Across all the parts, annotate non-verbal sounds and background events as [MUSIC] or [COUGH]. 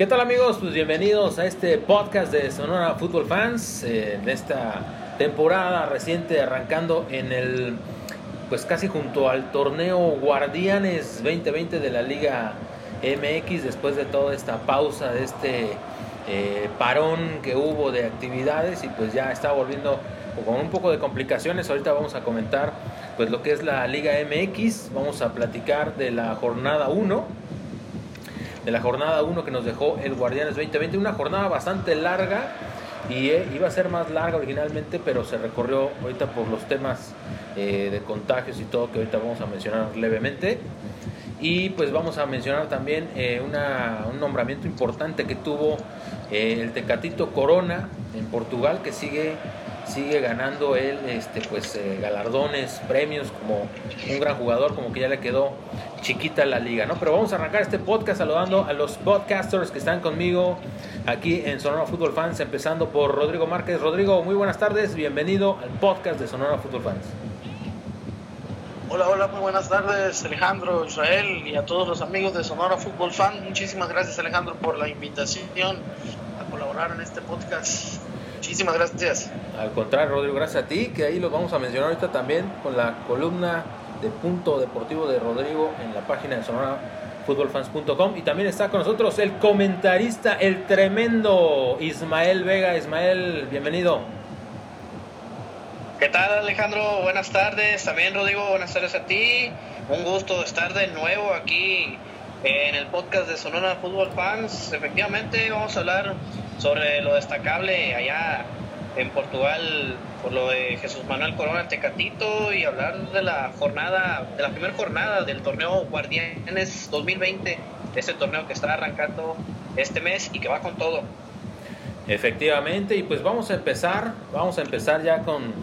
¿Qué tal amigos? Pues bienvenidos a este podcast de Sonora Football Fans, eh, de esta temporada reciente arrancando en el, pues casi junto al torneo Guardianes 2020 de la Liga MX, después de toda esta pausa, de este eh, parón que hubo de actividades y pues ya está volviendo con un poco de complicaciones. Ahorita vamos a comentar pues lo que es la Liga MX, vamos a platicar de la jornada 1 de la jornada 1 que nos dejó el Guardianes 2020. Una jornada bastante larga y eh, iba a ser más larga originalmente, pero se recorrió ahorita por los temas eh, de contagios y todo que ahorita vamos a mencionar levemente. Y pues vamos a mencionar también eh, un nombramiento importante que tuvo el Tecatito Corona en Portugal, que sigue sigue ganando él este, pues, eh, galardones, premios como un gran jugador, como que ya le quedó chiquita la liga, ¿no? Pero vamos a arrancar este podcast saludando a los podcasters que están conmigo aquí en Sonora Football Fans, empezando por Rodrigo Márquez. Rodrigo, muy buenas tardes, bienvenido al podcast de Sonora Football Fans. Hola, hola, muy buenas tardes Alejandro, Israel y a todos los amigos de Sonora Football Fans. Muchísimas gracias Alejandro por la invitación a colaborar en este podcast. Muchísimas gracias. Al contrario, Rodrigo, gracias a ti, que ahí lo vamos a mencionar ahorita también con la columna de punto deportivo de Rodrigo en la página de sonorafootballfans.com y también está con nosotros el comentarista, el tremendo Ismael Vega. Ismael, bienvenido. ¿Qué tal Alejandro? Buenas tardes. También Rodrigo, buenas tardes a ti. Un gusto estar de nuevo aquí en el podcast de Sonora Fútbol Fans. Efectivamente vamos a hablar sobre lo destacable allá en Portugal por lo de Jesús Manuel Corona Tecatito y hablar de la jornada, de la primera jornada del torneo Guardianes 2020, ese torneo que está arrancando este mes y que va con todo. Efectivamente, y pues vamos a empezar, vamos a empezar ya con,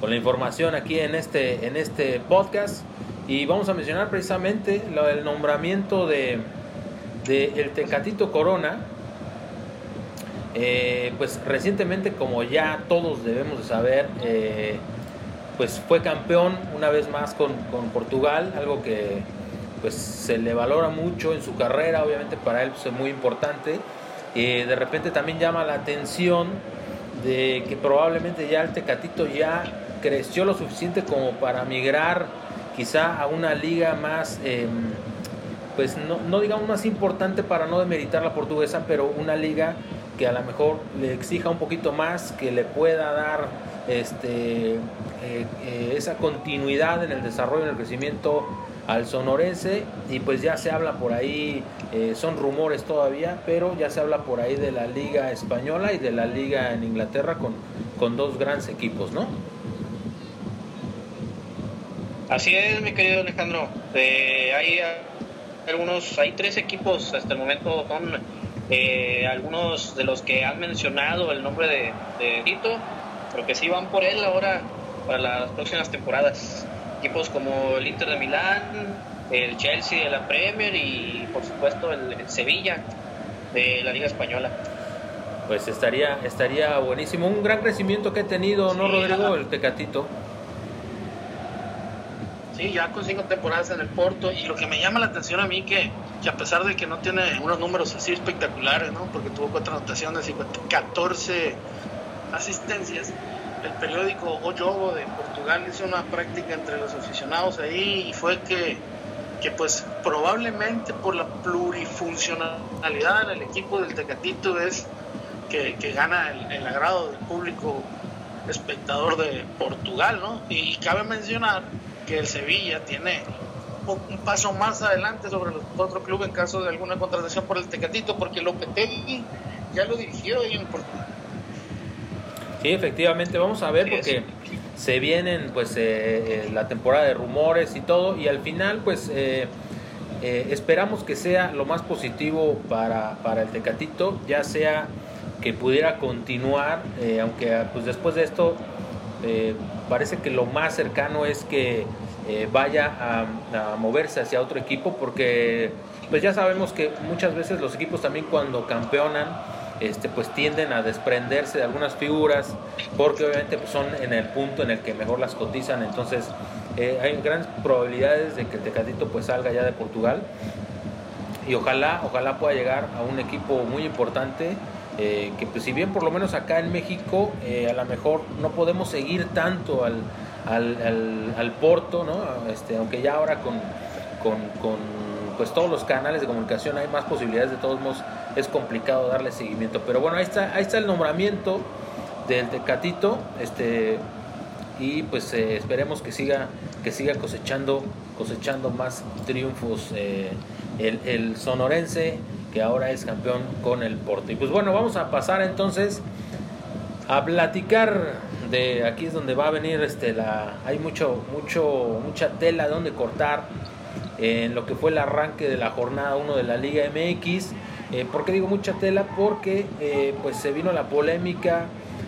con la información aquí en este, en este podcast y vamos a mencionar precisamente lo del nombramiento de, de el Tecatito Corona eh, pues recientemente, como ya todos debemos de saber, eh, pues fue campeón una vez más con, Portugal, algo que pues se le valora mucho en su carrera, obviamente para él pues, es muy importante. y de repente también llama la atención de que probablemente ya el Tecatito ya creció lo suficiente como para migrar quizá a una liga más, em, pues no, no digamos más importante para no demeritar la portuguesa, pero una liga que a lo mejor le exija un poquito más, que le pueda dar este, eh, eh, esa continuidad en el desarrollo, en el crecimiento al sonorense y pues ya se habla por ahí, eh, son rumores todavía, pero ya se habla por ahí de la liga española y de la liga en Inglaterra con, con dos grandes equipos, ¿no? Así es, mi querido Alejandro. hay algunos, hay tres equipos hasta el momento, son eh, algunos de los que han mencionado el nombre de, de Tito, pero que sí van por él ahora para las próximas temporadas. Equipos como el Inter de Milán, el Chelsea de la Premier y por supuesto el, Sevilla de la Liga Española. Pues estaría, estaría buenísimo. Un gran crecimiento que ha tenido, ¿no, Rodrigo? El Tecatito. Sí, ya con cinco temporadas en el Porto. Y lo que me llama la atención a mí que, que a pesar de que no tiene unos números así espectaculares, ¿no? Porque tuvo cuatro anotaciones y 14 asistencias, el periódico O Jogo de Portugal hizo una práctica entre los aficionados ahí y fue que, que pues probablemente por la plurifuncionalidad del equipo del Tecatito es que, que gana el, agrado del público espectador de Portugal, ¿no? Y cabe mencionar que el Sevilla tiene un paso más adelante sobre los otros clubes en caso de alguna contratación por el Tecatito, porque Lopetegui ya lo dirigió ahí en Portugal. Sí, efectivamente, vamos a ver porque se vienen pues eh, eh, la temporada de rumores y todo y al final pues eh, esperamos que sea lo más positivo para, para el Tecatito, ya sea que pudiera continuar, aunque pues después de esto parece que lo más cercano es que eh, vaya a, moverse hacia otro equipo porque pues ya sabemos que muchas veces los equipos también cuando campeonan este, pues tienden a desprenderse de algunas figuras porque obviamente pues, son en el punto en el que mejor las cotizan entonces eh, hay grandes probabilidades de que el Tecatito pues salga ya de Portugal y ojalá, ojalá pueda llegar a un equipo muy importante. Eh, que pues si bien por lo menos acá en México eh, a lo mejor no podemos seguir tanto al, al, al, Porto, ¿no? este, aunque ya ahora con, con, con, pues todos los canales de comunicación hay más posibilidades, de todos modos es complicado darle seguimiento. Pero bueno, ahí está, ahí está el nombramiento del Tecatito, este, y pues eh, esperemos que siga, que siga cosechando, cosechando más triunfos el, el sonorense que ahora es campeón con el Porto. Y pues bueno, vamos a pasar entonces a platicar de aquí es donde va a venir este la hay mucho mucho mucha tela de donde cortar en lo que fue el arranque de la jornada 1 de la Liga MX. Eh, ¿Por qué digo mucha tela? Porque eh, pues se vino la polémica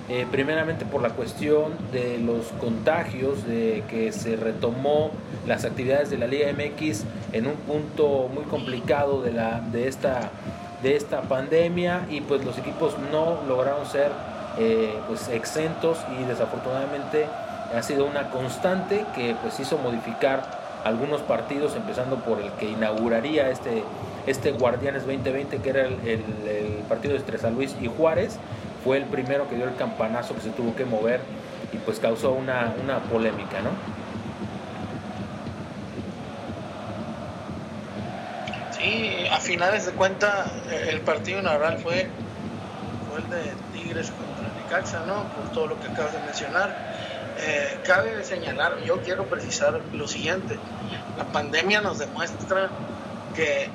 eh, primeramente por la cuestión de los contagios, de que se retomó las actividades de la Liga MX en un punto muy complicado de, la, de, esta, de esta pandemia y pues los equipos no lograron ser eh, pues exentos y desafortunadamente ha sido una constante que pues hizo modificar algunos partidos, empezando por el que inauguraría este, este Guardianes 2020, que era el, el, el partido entre San Luis y Juárez, fue el primero que dio el campanazo que se tuvo que mover y pues causó una, una polémica, ¿no? Sí, a finales de cuenta el partido inaugural fue, fue el de Tigres contra Necaxa, ¿no? Por todo lo que acabas de mencionar. Eh, cabe señalar, yo quiero precisar lo siguiente, la pandemia nos demuestra que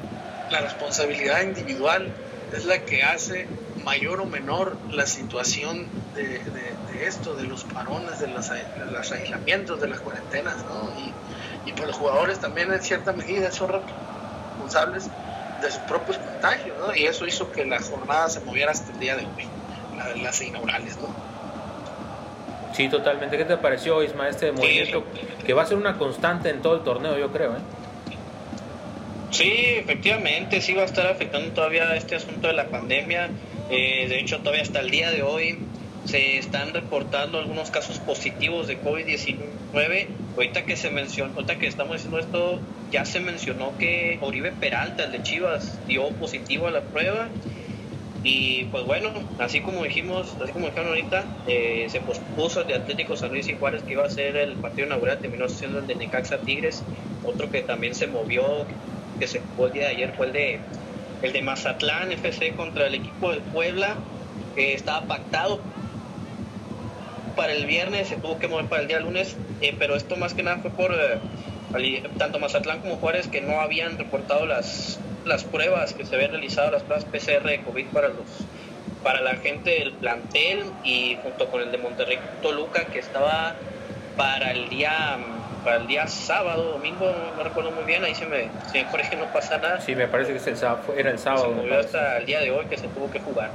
la responsabilidad individual es la que hace mayor o menor la situación de, de, esto, de los parones, de los, de los, aislamientos, de las cuarentenas, ¿no? Y, y pues los jugadores también en cierta medida son responsables de sus propios contagios, ¿no? Y eso hizo que la jornada se moviera hasta el día de hoy, la, las inaugurales, ¿no? Sí, totalmente. ¿Qué te pareció, Isma, este movimiento sí, que va a ser una constante en todo el torneo, yo creo, ¿eh? Sí, efectivamente, sí va a estar afectando todavía este asunto de la pandemia. Eh, de hecho, todavía hasta el día de hoy se están reportando algunos casos positivos de COVID-19. Ahorita que se mencionó, ahorita que estamos diciendo esto, ya se mencionó que Oribe Peralta, el de Chivas, dio positivo a la prueba. Y pues bueno, así como dijimos, así como dijeron ahorita, eh, se pospuso el de Atlético San Luis y Juárez, que iba a ser el partido inaugural, terminó siendo el de Necaxa Tigres. Otro que también se movió, que se fue el día de ayer, fue el de el de Mazatlán FC contra el equipo del Puebla, que estaba pactado para el viernes, se tuvo que mover para el día lunes, eh, pero esto más que nada fue por eh, tanto Mazatlán como Juárez que no habían reportado las, las pruebas que se habían realizado, las pruebas PCR de COVID para los para la gente del plantel y junto con el de Monterrey Toluca que estaba para el día para el día sábado, domingo, no, no recuerdo muy bien, ahí se me, se me parece que no pasa nada. Sí, me parece que es el era el sábado. Se movió hasta el día de hoy que se tuvo que jugar.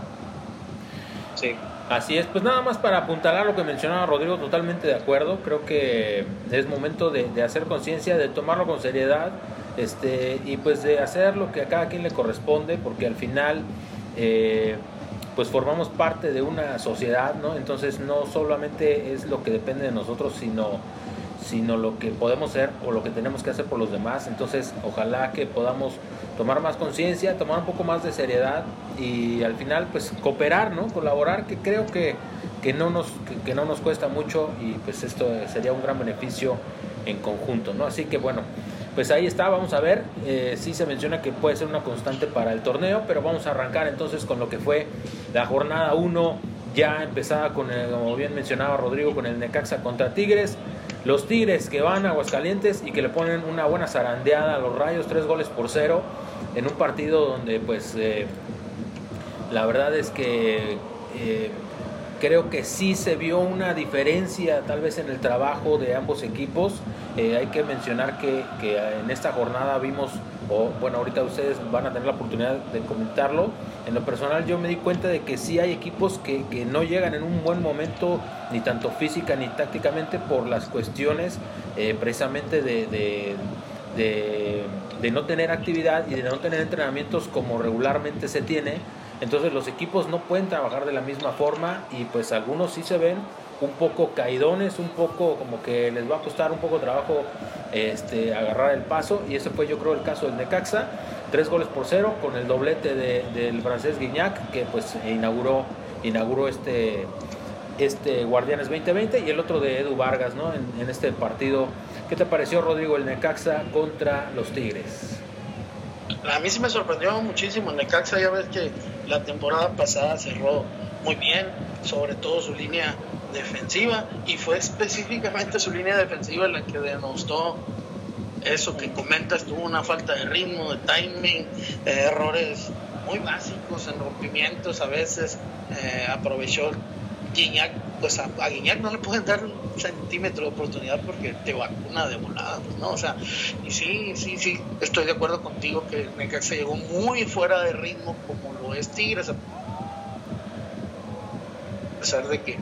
Sí. Así es, pues nada más para apuntalar lo que mencionaba Rodrigo, totalmente de acuerdo. Creo que es momento de, de hacer conciencia, de tomarlo con seriedad este, y pues de hacer lo que a cada quien le corresponde, porque al final eh, pues formamos parte de una sociedad, ¿no? Entonces no solamente es lo que depende de nosotros, sino sino lo que podemos ser o lo que tenemos que hacer por los demás. Entonces, ojalá que podamos tomar más conciencia, tomar un poco más de seriedad y al final, pues, cooperar, ¿no? Colaborar, que creo que, que, no, nos, que no nos cuesta mucho y pues esto sería un gran beneficio en conjunto, ¿no? Así que bueno, pues ahí está, vamos a ver, eh, sí se menciona que puede ser una constante para el torneo, pero vamos a arrancar entonces con lo que fue la jornada 1, ya empezada con, el, como bien mencionaba Rodrigo, con el Necaxa contra Tigres, los Tigres que van a Aguascalientes y que le ponen una buena zarandeada a los Rayos, tres goles por cero, en un partido donde pues eh, la verdad es que eh, creo que sí se vio una diferencia tal vez en el trabajo de ambos equipos. Eh, hay que mencionar que, en esta jornada vimos, o bueno, ahorita ustedes van a tener la oportunidad de comentarlo. En lo personal yo me di cuenta de que sí hay equipos que, que no llegan en un buen momento, ni tanto física ni tácticamente, por las cuestiones eh, precisamente de, de, de, de no tener actividad y de no tener entrenamientos como regularmente se tiene. Entonces los equipos no pueden trabajar de la misma forma y pues algunos sí se ven un poco caidones, un poco como que les va a costar un poco de trabajo este, agarrar el paso y ese fue yo creo el caso del Necaxa. tres goles por cero con el doblete del francés Guignac que pues inauguró, inauguró este, este Guardianes 2020 y el otro de Edu Vargas ¿no? en, en este partido. ¿Qué te pareció Rodrigo el Necaxa contra los Tigres? A mí sí me sorprendió muchísimo el Necaxa, ya ves que la temporada pasada cerró muy bien, sobre todo su línea defensiva, y fue específicamente su línea defensiva la que denostó eso que comentas, tuvo una falta de ritmo, de timing, errores muy básicos en rompimientos a veces, eh, aprovechó Guiñac, pues a, a, Guiñac no le pueden dar un centímetro de oportunidad porque te vacuna de volada, pues, ¿no? O sea, y sí, sí, sí, estoy de acuerdo contigo que Necaxa llegó muy fuera de ritmo como lo es Tigres, a pesar de que,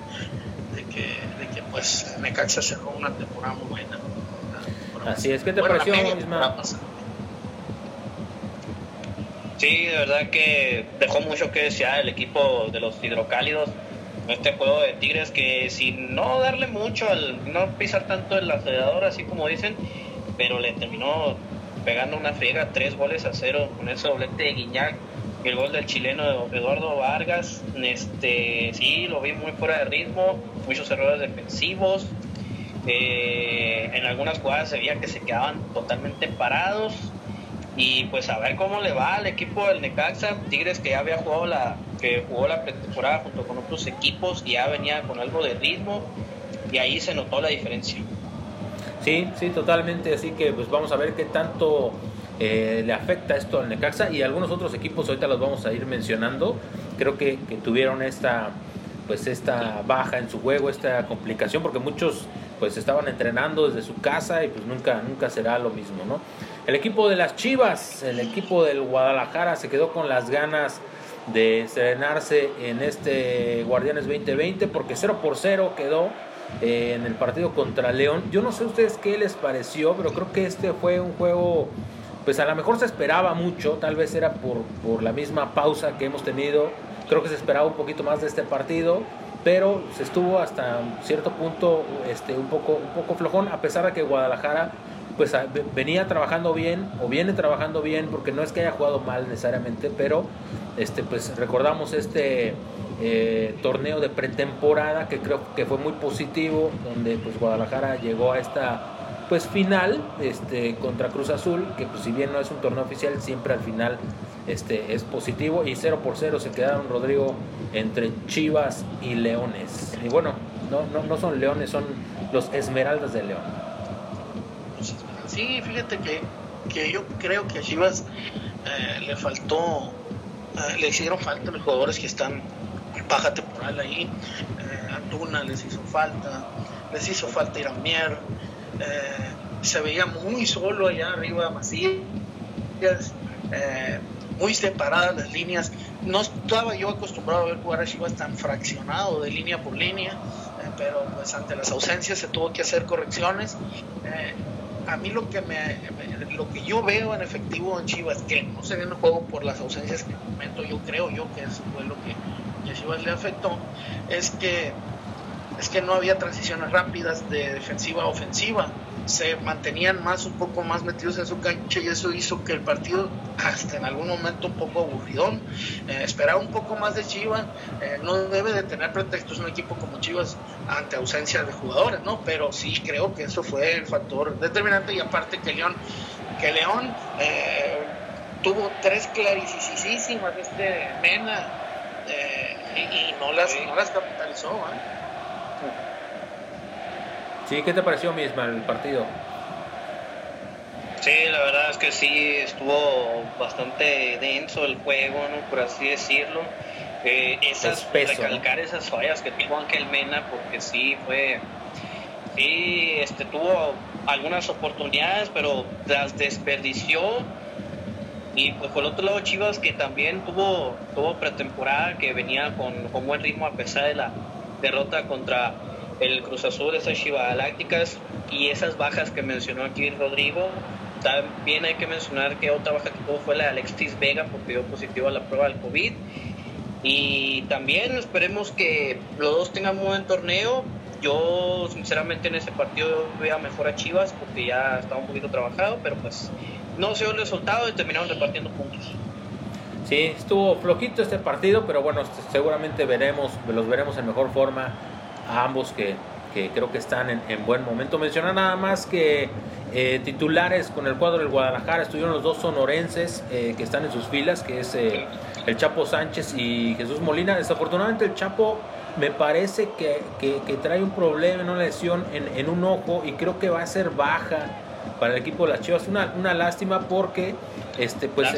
que, de que pues Necaxa cerró una temporada muy buena. Así es, ¿qué te pareció misma? Sí, de verdad que dejó mucho que desear el equipo de los hidrocálidos este juego de Tigres que sin no darle mucho, al no pisar tanto el acelerador, así como dicen, pero le terminó pegando una friega, tres goles a cero con ese doblete de Guiñac, el gol del chileno Eduardo Vargas, este sí, lo vi muy fuera de ritmo, muchos errores defensivos, eh, en algunas jugadas se veía que se quedaban totalmente parados, y pues a ver cómo le va al equipo del Necaxa, Tigres que ya había jugado la, que jugó la pretemporada junto con otros equipos y ya venía con algo de ritmo y ahí se notó la diferencia. Sí, sí, totalmente, así que pues vamos a ver qué tanto eh, le afecta esto al Necaxa y algunos otros equipos ahorita los vamos a ir mencionando, creo que, tuvieron esta pues esta baja en su juego, esta complicación, porque muchos pues estaban entrenando desde su casa y pues nunca, nunca será lo mismo, ¿no? El equipo de las Chivas, el equipo del Guadalajara se quedó con las ganas de estrenarse en este Guardianes 2020 porque 0 por 0 quedó eh, en el partido contra León. Yo no sé a ustedes qué les pareció, pero creo que este fue un juego, pues a lo mejor se esperaba mucho, tal vez era por, por la misma pausa que hemos tenido, creo que se esperaba un poquito más de este partido pero se estuvo hasta cierto punto este, un, poco, un poco flojón, a pesar de que Guadalajara pues venía trabajando bien o viene trabajando bien porque no es que haya jugado mal necesariamente pero este pues recordamos este eh, torneo de pretemporada que creo que fue muy positivo donde pues Guadalajara llegó a esta pues final este contra Cruz Azul que pues si bien no es un torneo oficial siempre al final este es positivo y 0 por 0 se quedaron Rodrigo entre Chivas y Leones y bueno no, no, no son Leones son los Esmeraldas de León Sí, fíjate que, que yo creo que a Chivas eh, le faltó, eh, le hicieron falta los jugadores que están baja temporal ahí. Eh, Antuna les hizo falta, les hizo falta Iramier. Eh, se veía muy solo allá arriba Macías, muy separadas las líneas. No estaba yo acostumbrado a ver jugar a Chivas tan fraccionado de línea por línea, pero pues ante las ausencias se tuvo que hacer correcciones a mí lo que me, lo que yo veo en efectivo en Chivas, que no se ve en el juego por las ausencias que momento yo creo yo que eso fue lo que, a Chivas le afectó, es que es que no había transiciones rápidas de defensiva a ofensiva se mantenían más, un poco más metidos en su cancha y eso hizo que el partido, hasta en algún momento un poco aburridón, eh, esperaba un poco más de Chivas, eh, no debe de tener pretextos un equipo como Chivas ante ausencia de jugadores, ¿no? Pero sí creo que eso fue el factor determinante y aparte que León, que León eh, tuvo tres clarísimas este Mena y, y, no las, no las capitalizó, ¿eh? Sí, ¿qué te pareció misma el partido? Sí, la verdad es que sí, estuvo bastante denso el juego, ¿no? por así decirlo. Eh, esas, recalcar esas fallas que tuvo Ángel Mena, porque sí fue, sí, este, tuvo algunas oportunidades, pero las desperdició. Y pues por el otro lado Chivas que también tuvo, tuvo pretemporada, que venía con, con buen ritmo a pesar de la derrota contra el Cruz Azul, esas Chivas Galácticas y esas bajas que mencionó aquí Rodrigo. También hay que mencionar que otra baja que tuvo fue la de Alexis Vega porque dio positivo a la prueba del COVID. Y también esperemos que los dos tengan un buen torneo. Yo sinceramente en ese partido veo mejor a Chivas porque ya estaba un poquito trabajado, pero pues no se dio el resultado y terminaron repartiendo puntos. Sí, estuvo flojito este partido, pero bueno, seguramente veremos, los veremos en mejor forma a ambos que, que creo que están en, buen momento. Mencionar nada más que eh, titulares con el cuadro del Guadalajara estuvieron los dos sonorenses eh, que están en sus filas, que es eh, el Chapo Sánchez y Jesús Molina. Desafortunadamente el Chapo me parece que, que, trae un problema, una lesión en, en, un ojo y creo que va a ser baja para el equipo de las Chivas. Una, una lástima porque este, pues,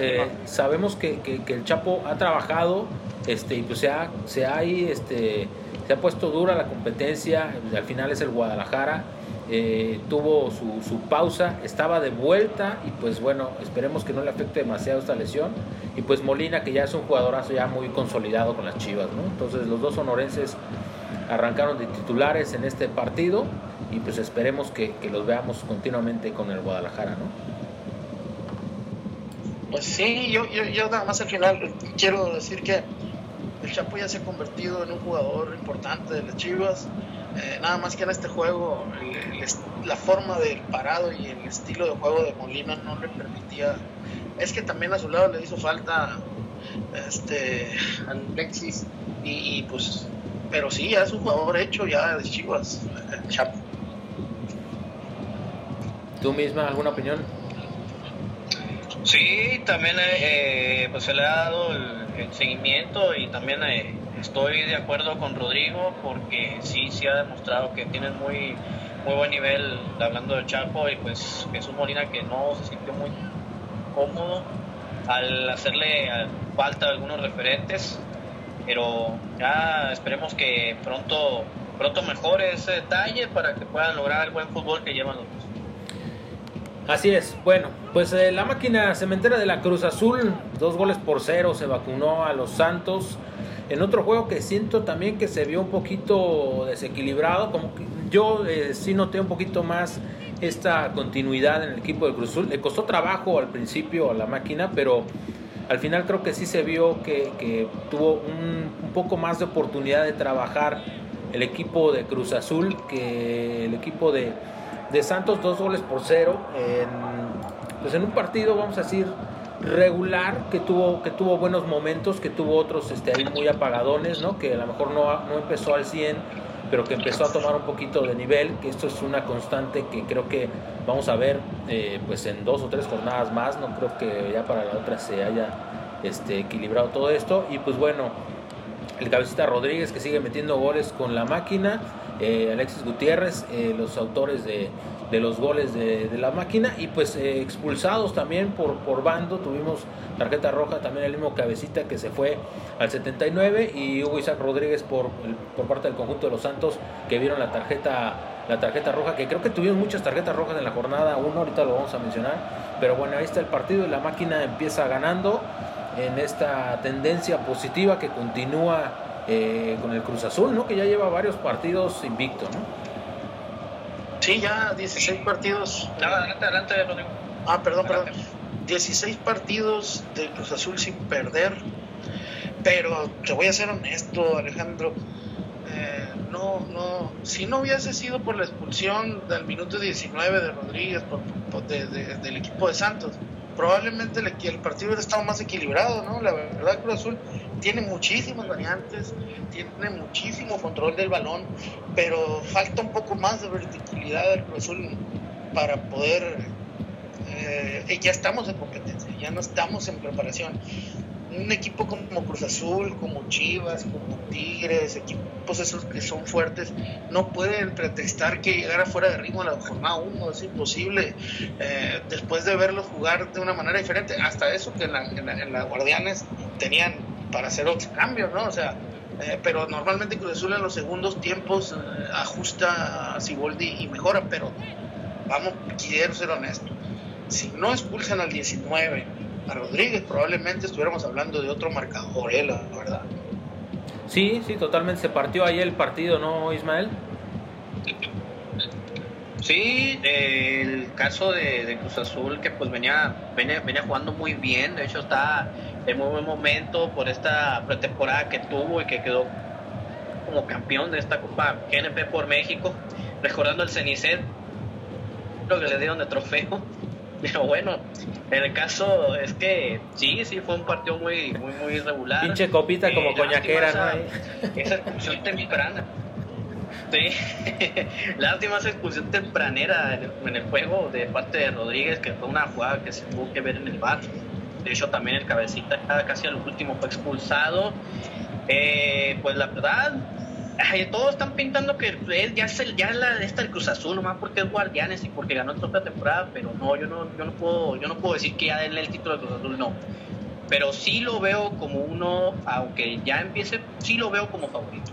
sabemos que, que, el Chapo ha trabajado este, y pues se ha, se ha ahí, este, se ha puesto dura la competencia, al final es el Guadalajara, eh, tuvo su, pausa, estaba de vuelta y pues bueno, esperemos que no le afecte demasiado esta lesión. Y pues Molina, que ya es un jugadorazo ya muy consolidado con las Chivas, ¿no? Entonces los dos sonorenses arrancaron de titulares en este partido y pues esperemos que, los veamos continuamente con el Guadalajara, ¿no? Pues sí, yo, yo, nada más al final quiero decir que Chapo ya se ha convertido en un jugador importante de las Chivas. Eh, nada más que en este juego la forma del parado y el estilo de juego de Molina no le permitía. Es que también a su lado le hizo falta este Alexis y, pues pero sí ya es un jugador hecho ya de Chivas el Chapo. ¿Tú misma alguna opinión? Sí, también eh, pues se le ha dado el, seguimiento y también eh, estoy de acuerdo con Rodrigo porque sí, sí ha demostrado que tiene muy, muy buen nivel hablando del Chapo y pues Jesús Molina que no se sintió muy cómodo al hacerle falta algunos referentes, pero ya esperemos que pronto, pronto mejore ese detalle para que puedan lograr el buen fútbol que llevan los dos. Así es, bueno, pues eh, la máquina cementera de la Cruz Azul, dos goles por cero, se vacunó a los Santos. En otro juego que siento también que se vio un poquito desequilibrado, como que yo eh, sí noté un poquito más esta continuidad en el equipo de Cruz Azul. Le costó trabajo al principio a la máquina, pero al final creo que sí se vio que, tuvo un, un, poco más de oportunidad de trabajar el equipo de Cruz Azul que el equipo de, de Santos, dos goles por cero. En, pues en un partido, vamos a decir, regular, que tuvo, que tuvo buenos momentos, que tuvo otros este, ahí muy apagadones, ¿no? que a lo mejor no, no empezó al 100, pero que empezó a tomar un poquito de nivel, que esto es una constante que creo que vamos a ver eh, pues en dos o tres jornadas más, no creo que ya para la otra se haya este, equilibrado todo esto, y pues bueno, el cabecita Rodríguez que sigue metiendo goles con la máquina, eh, Alexis Gutiérrez, eh, los autores de, los goles de, la máquina y pues eh, expulsados también por, por bando, tuvimos tarjeta roja también el mismo cabecita que se fue al 79 y Hugo Isaac Rodríguez por, por parte del conjunto de los Santos que vieron la tarjeta la tarjeta roja, que creo que tuvieron muchas tarjetas rojas en la jornada 1, ahorita lo vamos a mencionar, pero bueno, ahí está el partido y la máquina empieza ganando en esta tendencia positiva que continúa eh, con el Cruz Azul, ¿no? Que ya lleva varios partidos invicto, ¿no? Sí, ya 16 partidos. adelante, adelante, Ah, perdón, perdón. 16 partidos del Cruz Azul sin perder. Pero te voy a ser honesto, Alejandro. Eh, no, no. Si no hubiese sido por la expulsión del minuto 19 de Rodríguez del equipo de Santos, probablemente el, partido hubiera estado más equilibrado, ¿no? La verdad, Cruz Azul tiene muchísimas variantes, tiene muchísimo control del balón, pero falta un poco más de verticalidad del Cruz Azul para poder. Eh, ya estamos en competencia, ya no estamos en preparación un equipo como Cruz Azul, como Chivas, como Tigres, equipos esos que son fuertes, no pueden pretextar que llegara fuera de ritmo en la jornada 1, es imposible. Eh, después de verlos jugar de una manera diferente, hasta eso que en la, Guardianes tenían para hacer otros cambios, ¿no? O sea, eh, pero normalmente Cruz Azul en los segundos tiempos eh, ajusta a Siboldi y mejora, pero vamos, quiero ser honesto. Si no expulsan al 19, a Rodríguez, probablemente estuviéramos hablando de otro marcador, ¿eh? la verdad. Sí, sí, totalmente. Se partió ahí el partido, ¿no, Ismael? Sí, el caso de, Cruz Azul que pues venía, venía, venía jugando muy bien, de hecho está en muy buen momento por esta pretemporada que tuvo y que quedó como campeón de esta Copa GNP por México, recordando el Cenicet, lo que le dieron de trofeo Pero bueno, en el caso es que sí, sí fue un partido muy, muy, muy irregular. Pinche copita como eh, coñaquera, ¿no? Esa, expulsión temprana. Sí, [LAUGHS] lástima esa expulsión tempranera en el, juego de parte de Rodríguez, que fue una jugada que se tuvo que ver en el bar. De hecho, también el cabecita casi al último fue expulsado. Eh, pues la verdad, todos están pintando que él ya es el, ya la esta del Cruz Azul nomás porque es Guardianes y porque ganó otra temporada pero no yo no yo no puedo yo no puedo decir que ya denle el título de Cruz Azul no. Pero sí lo veo como uno aunque ya empiece sí lo veo como favorito.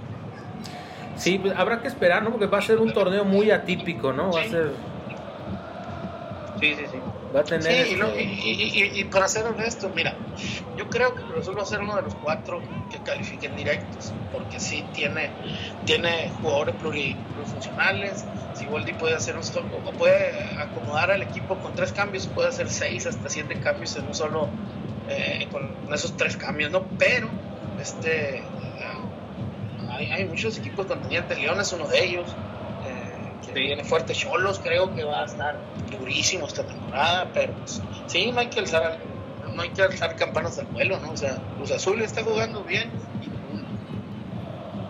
Sí pues, habrá que esperar no porque va a ser un torneo muy atípico no va a ser sí sí sí. Va a tener sí, y, y, para ser honesto mira yo creo que Cruz Azul va a ser uno de los cuatro que califiquen directos porque sí tiene tiene jugadores plurifuncionales. Si Waldi puede hacer un o puede acomodar al equipo con tres cambios puede hacer seis hasta siete cambios en un solo eh, con esos tres cambios no pero este hay, hay muchos equipos contendientes León es uno de ellos viene fuerte. Cholos creo que va a estar durísimo esta temporada, pero pues, sí, no hay que alzar, no hay que alzar campanas al vuelo, ¿no? O sea, Cruz Azul está jugando bien.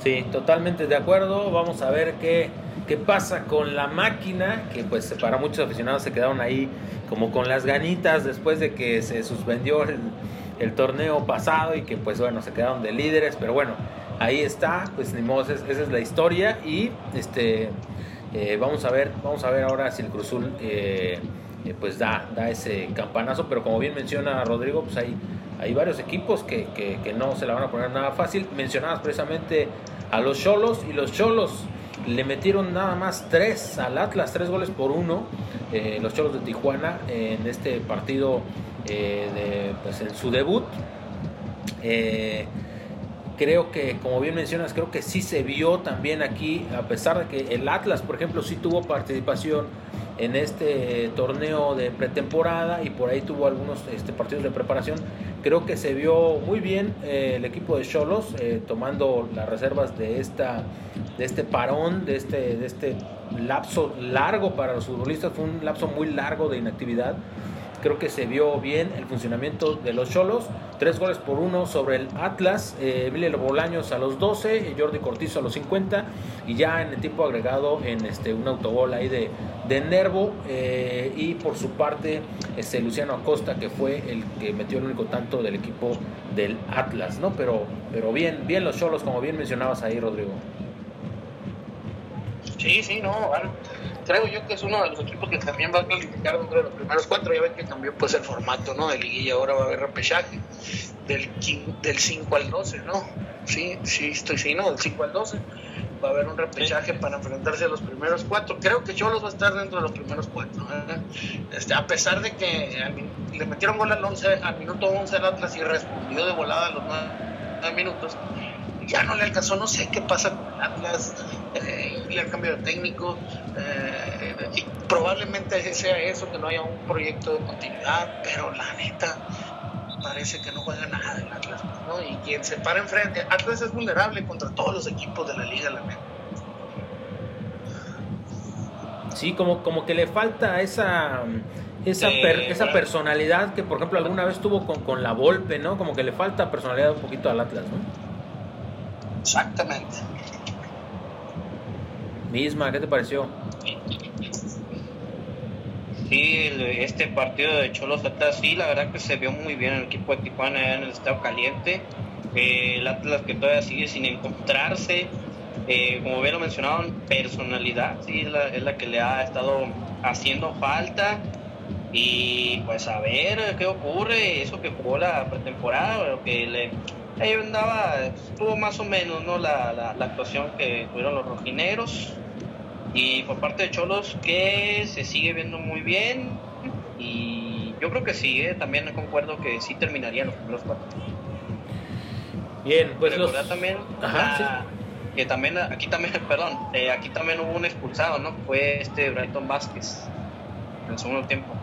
Sí, totalmente de acuerdo. Vamos a ver qué, qué pasa con la máquina, que pues para muchos aficionados se quedaron ahí como con las ganitas después de que se suspendió el, torneo pasado y que pues bueno, se quedaron de líderes, pero bueno, ahí está, pues ni modo, esa es la historia y este eh, vamos a ver, vamos a ver ahora si el Cruzul eh, eh, pues da, da ese campanazo, pero como bien menciona Rodrigo, pues hay, hay varios equipos que, que, no se la van a poner nada fácil. Mencionabas precisamente a los Cholos y los Cholos le metieron nada más tres al Atlas, tres goles por uno, los Cholos de Tijuana en este partido de, pues en su debut creo que, como bien mencionas, creo que sí se vio también aquí, a pesar de que el Atlas, por ejemplo, sí tuvo participación en este torneo de pretemporada y por ahí tuvo algunos este, partidos de preparación. Creo que se vio muy bien eh, el equipo de Cholos eh, tomando las reservas de, esta, de este parón, de este, de este lapso largo para los futbolistas. Fue un lapso muy largo de inactividad creo que se vio bien el funcionamiento de los Cholos. Tres goles por uno sobre el Atlas. Eh, Emilio Bolaños a los 12, Jordi Cortizo a los 50. Y ya en el tiempo agregado en este, un autogol ahí de, de Nervo. Eh, y por su parte, este, Luciano Acosta, que fue el que metió el único tanto del equipo del Atlas. ¿no? Pero, pero bien, bien los Cholos, como bien mencionabas ahí, Rodrigo. Sí, sí, no, creo yo que es uno de los equipos que también va a calificar dentro de los primeros cuatro. Ya ven que cambió pues el formato, ¿no? De liguilla, ahora va a haber repechaje del, del 5 al 12, ¿no? Sí, sí, estoy sí, ¿no? Del 5 al 12 va a haber un repechaje para enfrentarse a los primeros cuatro. Creo que Cholos va a estar dentro de los primeros cuatro. ¿eh? Este, a pesar de que le metieron gol al 11, al minuto 11 al Atlas y respondió de volada a los 9 minutos ya no le alcanzó, no sé qué pasa con Atlas, eh, y el cambio de técnico, eh, y probablemente sea eso, que no haya un proyecto de continuidad, pero la neta parece que no juega nada el Atlas, ¿no? Y quien se para enfrente, Atlas es vulnerable contra todos los equipos de la liga, la neta. Sí, como, como que le falta esa esa, esa personalidad que por ejemplo alguna vez tuvo con, con la Volpe, ¿no? Como que le falta personalidad un poquito al Atlas, ¿no? Exactamente. Misma, ¿qué te pareció? Sí, este partido de Cholos Atlas, sí, la verdad que se vio muy bien el equipo de Tijuana en el estado caliente. Eh, el Atlas que todavía sigue sin encontrarse. Eh, como bien lo mencionaban, personalidad, sí, es la, es la que le ha estado haciendo falta. Y pues a ver qué ocurre, eso que jugó la pretemporada, que le ahí andaba, estuvo más o menos ¿no? La, la, actuación que tuvieron los rojineros. Y por parte de Cholos, que se sigue viendo muy bien. Y yo creo que sí, ¿eh? también concuerdo que sí terminarían los primeros cuatro. Bien, pues los... también que también aquí también, [LAUGHS] perdón, eh, aquí también hubo un expulsado, ¿no? Fue este Brighton Vázquez en el segundo tiempo.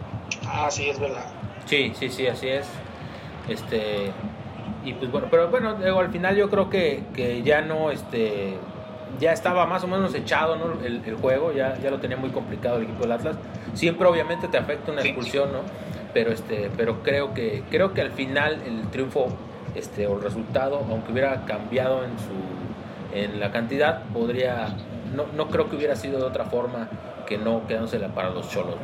Ah, sí, es verdad. Sí, sí, sí, así es. Este, y pues bueno, pero bueno, al final yo creo que, que ya no, este, ya estaba más o menos echado el, juego, ya, ya lo tenía muy complicado el equipo del Atlas. Siempre obviamente te afecta una expulsión, ¿no? Pero, este, pero creo, que, creo que al final el triunfo este, o el resultado, aunque hubiera cambiado en, su, en la cantidad, podría, no, no creo que hubiera sido de otra forma que no quedándosela para los cholos.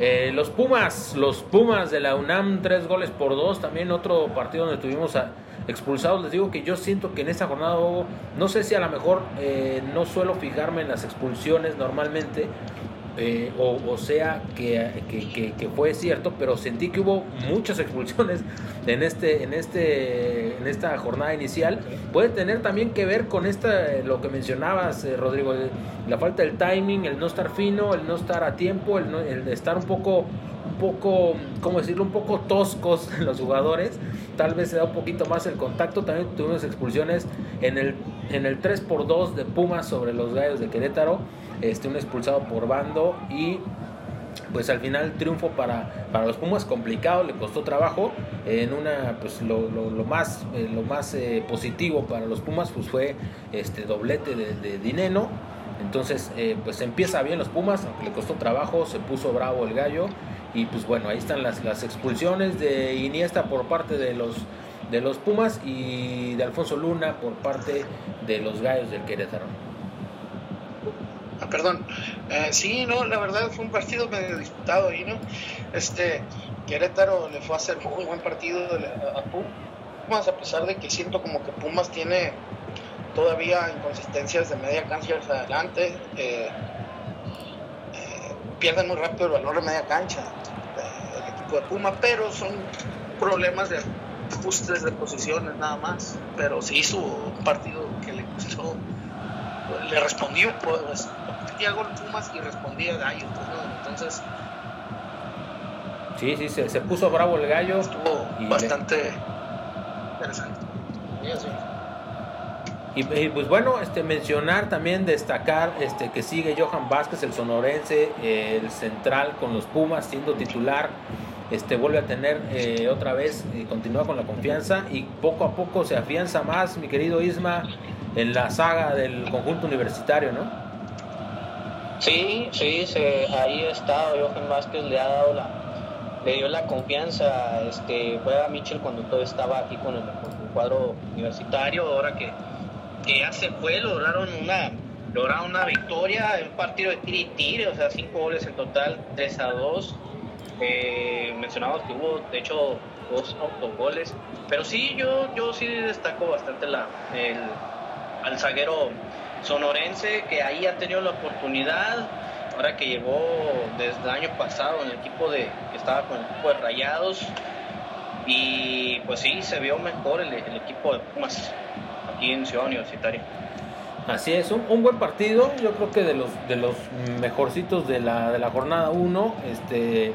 Eh, los Pumas, los Pumas de la UNAM, tres goles por dos, también otro partido donde tuvimos a, expulsados. Les digo que yo siento que en esta jornada, no sé si a lo mejor eh, no suelo fijarme en las expulsiones normalmente, eh, o, sea que, que, fue cierto, pero sentí que hubo muchas expulsiones en este, en este, en esta jornada inicial. Puede tener también que ver con esta, lo que mencionabas, eh, Rodrigo, la falta del timing, el no estar fino, el no estar a tiempo, el, el estar un poco un poco, ¿cómo decirlo? Un poco toscos [LAUGHS] los jugadores. Tal vez se da un poquito más el contacto. También tuvimos expulsiones en el, en el 3x2 de Pumas sobre los Gallos de Querétaro. Este, un expulsado por bando y pues al final triunfo para, para los Pumas complicado, le costó trabajo. En una, pues lo, lo, más, eh, lo más eh, positivo para los Pumas pues fue este doblete de, de Dineno. Entonces, eh, pues empieza bien los Pumas, aunque le costó trabajo, se puso bravo el gallo y pues bueno, ahí están las, las expulsiones de Iniesta por parte de los, de los Pumas y de Alfonso Luna por parte de los Gallos del Querétaro. Ah, perdón. Eh, sí, no, la verdad fue un partido medio disputado ahí, ¿no? Este, Querétaro le fue a hacer un buen partido a Pumas, a pesar de que siento como que Pumas tiene todavía inconsistencias de media cancha hacia adelante. Eh, pierden muy rápido el valor de media cancha de Puma, pero son problemas de ajustes de posiciones nada más. Pero se hizo un partido que le costó, le respondió, pues, Diego Pumas y respondía Gallo, pues, entonces. Sí, sí, se, se, puso bravo el gallo. Estuvo bastante interesante. Y, pues bueno, este, mencionar también, destacar este, que sigue Johan Vázquez, el sonorense, el central con los Pumas, siendo titular este, vuelve a tener eh, otra vez, continúa con la confianza y poco a poco se afianza más, mi querido Isma, en la saga del conjunto universitario, ¿no? Sí, sí, se, ahí está, Johan Vázquez le ha dado la, le dio la confianza, este, fue a Mitchell cuando todo estaba aquí con el, cuadro universitario, ahora que, que ya se fue, lograron una, lograron una victoria, un partido de tiro y tiro, o sea, cinco goles en total, 3 a 2 eh, mencionamos que hubo, de hecho, dos autogoles. Pero sí, yo, yo sí destaco bastante la, el, al zaguero sonorense, que ahí ha tenido la oportunidad. Ahora que llegó desde el año pasado en el equipo de, que estaba con el equipo de Rayados. Y pues sí, se vio mejor el, equipo de Pumas aquí en Ciudad Universitaria. Así es, un, un, buen partido, yo creo que de los de los mejorcitos de la, de la jornada 1, este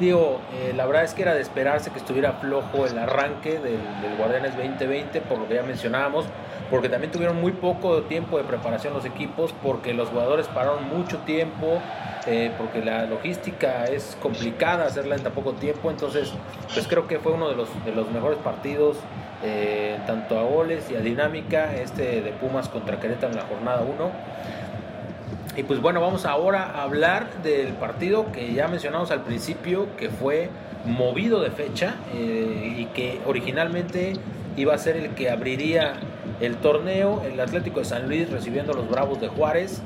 Digo, eh, la verdad es que era de esperarse que estuviera flojo el arranque del, Guardianes 2020, por lo que ya mencionábamos, porque también tuvieron muy poco tiempo de preparación los equipos, porque los jugadores pararon mucho tiempo, eh, porque la logística es complicada hacerla en tan poco tiempo, entonces pues creo que fue uno de los, de los mejores partidos, eh, tanto a goles y a dinámica, este de Pumas contra Querétaro en la jornada 1. Y pues bueno, vamos ahora a hablar del partido que ya mencionamos al principio, que fue movido de fecha eh, y que originalmente iba a ser el que abriría el torneo, el Atlético de San Luis recibiendo a los Bravos de Juárez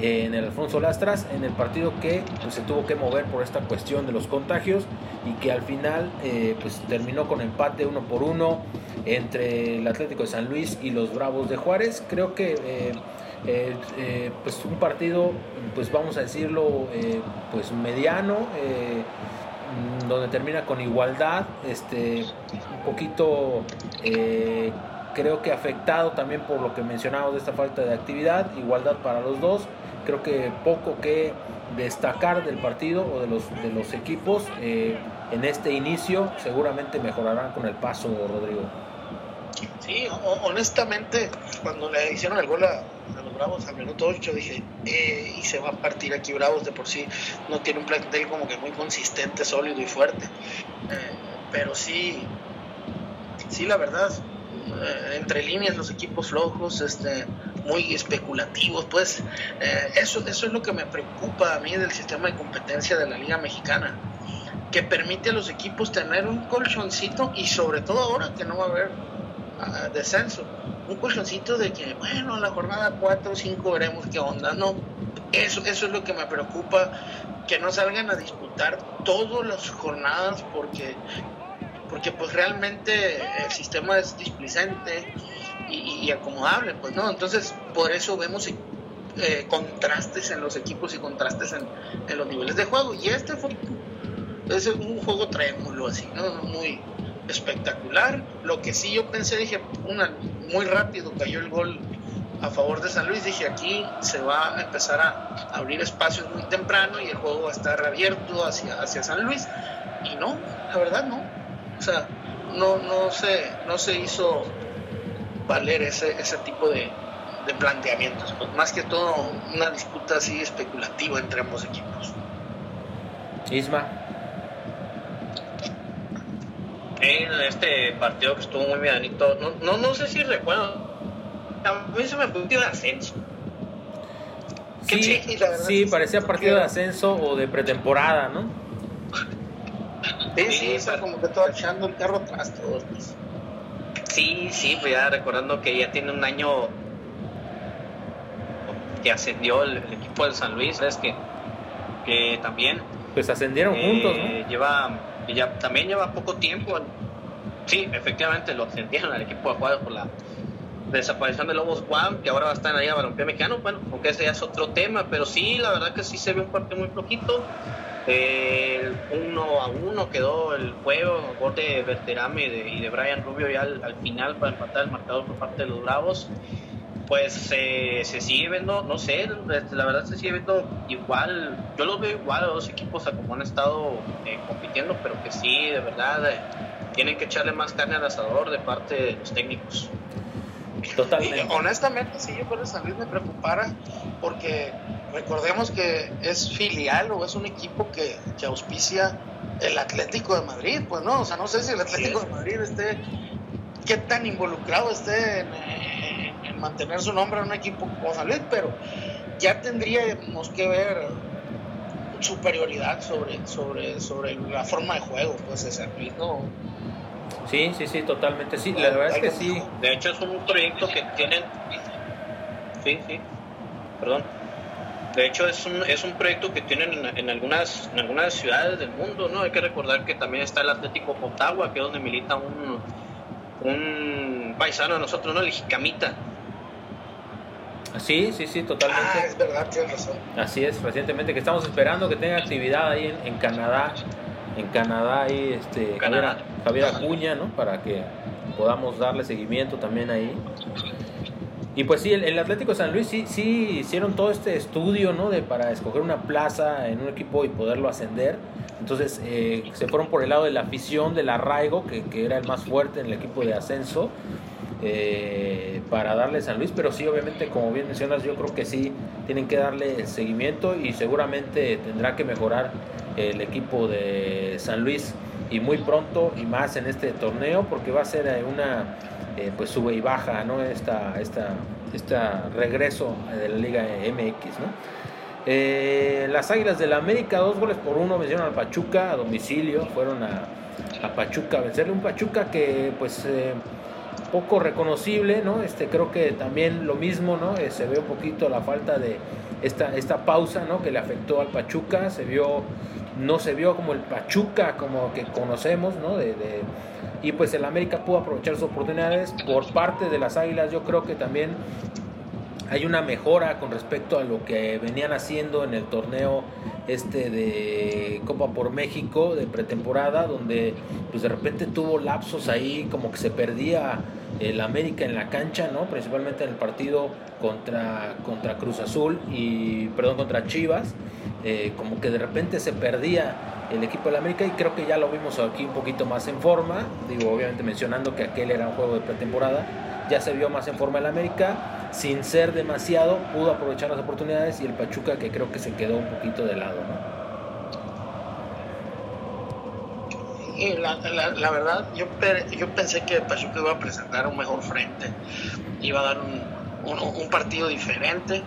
en el Alfonso Lastras, en el partido que pues, se tuvo que mover por esta cuestión de los contagios y que al final eh, pues, terminó con empate uno por uno entre el Atlético de San Luis y los Bravos de Juárez. Creo que eh, eh, pues un partido, pues vamos a decirlo, pues mediano, donde termina con igualdad, este, un poquito creo que afectado también por lo que mencionamos de esta falta de actividad, igualdad para los dos, creo que poco que destacar del partido o de los, de los equipos en este inicio, seguramente mejorarán con el paso, Rodrigo. Sí, honestamente, cuando le hicieron el gol a, los Bravos al minuto 8, dije, eh, y se va a partir aquí Bravos de por sí, no tiene un plantel como que muy consistente, sólido y fuerte. Eh, pero sí, sí, la verdad, eh, entre líneas los equipos flojos, este, muy especulativos, pues eh, eso, eso es lo que me preocupa a mí del sistema de competencia de la Liga Mexicana, que permite a los equipos tener un colchoncito y sobre todo ahora que no va a haber ah, descenso, un colchoncito de que, bueno, en la jornada 4 o 5 veremos qué onda, no, eso, eso es lo que me preocupa, que no salgan a disputar todas las jornadas porque porque pues realmente el sistema es displicente y, acomodable, pues no, entonces por eso vemos eh, contrastes en los equipos y contrastes en, los niveles de juego y este fue es un juego trémulo así, ¿no? Muy espectacular. Lo que sí yo pensé, dije, una, muy rápido cayó el gol a favor de San Luis, dije aquí se va a empezar a abrir espacios muy temprano y el juego va a estar abierto hacia, hacia San Luis. Y no, la verdad no. O sea, no, no, se, no se hizo valer ese, ese tipo de, planteamientos. Pues más que todo una disputa así especulativa entre ambos equipos. Isma. este partido que estuvo muy bienito, no, no, no sé si recuerdo, a mí se me fue de ascenso. Sí, sí, parecía partido de ascenso o de pretemporada, ¿no? Sí, sí, como que todo echando el carro atrás todos. Pues. Sí, sí, pues ya recordando que ya tiene un año que ascendió el, equipo del San Luis, es que, que también pues ascendieron juntos, ¿no? Eh, lleva ya también lleva poco tiempo. Sí, efectivamente lo ascendieron al equipo de jugadores por la desaparición de Lobos Juan, que ahora va a estar ahí a Balompié Mexicano, bueno, aunque ese ya es otro tema, pero sí, la verdad que sí se ve un partido muy flojito. El uno a uno quedó el juego, gol de Berterame y de, Brian Rubio ya al, final para empatar el marcador por parte de los Bravos. Pues se sigue viendo, no sé, la verdad se sigue viendo igual, yo lo veo igual a los equipos a como han estado eh, compitiendo, pero que sí, de verdad, eh, tienen que echarle más carne al asador de parte de los técnicos. Totalmente. honestamente, sí, yo por San Luis me preocupara porque recordemos que es filial o es un equipo que, que, auspicia el Atlético de Madrid, pues no, o sea, no sé si el Atlético de Madrid esté, qué tan involucrado esté en, mantener su nombre en un equipo como San Luis, pero ya tendríamos que ver superioridad sobre, sobre, sobre la forma de juego, pues de San Luis, ¿no? Sí, sí, sí, totalmente, sí, la verdad es que sí. De hecho es un proyecto que tienen... Sí, sí, perdón. De hecho es un, es un proyecto que tienen en, algunas, en algunas ciudades del mundo, ¿no? Hay que recordar que también está el Atlético Potagua, que es donde milita un, un paisano de nosotros, ¿no? El Jicamita. Sí, sí, sí, totalmente. Ah, es verdad, tienes razón. Así es, recientemente que estamos esperando que tenga actividad ahí en, en Canadá en Canadá ahí este, Javier, Acuña, ¿no? Para que podamos darle seguimiento también ahí. Y pues sí, el, Atlético de San Luis sí, sí hicieron todo este estudio, ¿no? De, para escoger una plaza en un equipo y poderlo ascender. Entonces eh, se fueron por el lado de la afición, del arraigo, que, que era el más fuerte en el equipo de ascenso. Eh, para darle San Luis, pero sí, obviamente, como bien mencionas, yo creo que sí tienen que darle seguimiento y seguramente tendrá que mejorar el equipo de San Luis y muy pronto y más en este torneo porque va a ser eh, una eh, pues sube y baja, ¿no? Esta, esta, esta regreso de la Liga MX, ¿no? las Águilas del la América, dos goles por uno, vencieron al Pachuca a domicilio, fueron a, a Pachuca a vencerle un Pachuca que pues poco reconocible, ¿no? Este, creo que también lo mismo, ¿no? Eh, se ve un poquito la falta de esta, esta pausa, ¿no? Que le afectó al Pachuca, se vio, no se vio como el Pachuca, como que conocemos, ¿no? De, y pues el América pudo aprovechar sus oportunidades por parte de las Águilas, yo creo que también hay una mejora con respecto a lo que venían haciendo en el torneo este de Copa por México de pretemporada donde pues de repente tuvo lapsos ahí como que se perdía el América en la cancha, ¿no? Principalmente en el partido contra, contra Cruz Azul y, perdón, contra Chivas, eh, como que de repente se perdía el equipo del América y creo que ya lo vimos aquí un poquito más en forma, digo, obviamente mencionando que aquel era un juego de pretemporada, ya se vio más en forma el América, sin ser demasiado, pudo aprovechar las oportunidades y el Pachuca que creo que se quedó un poquito de lado, ¿no? Sí, la, la, verdad, yo, yo pensé que Pachuca iba a presentar un mejor frente, iba a dar un, un, partido diferente.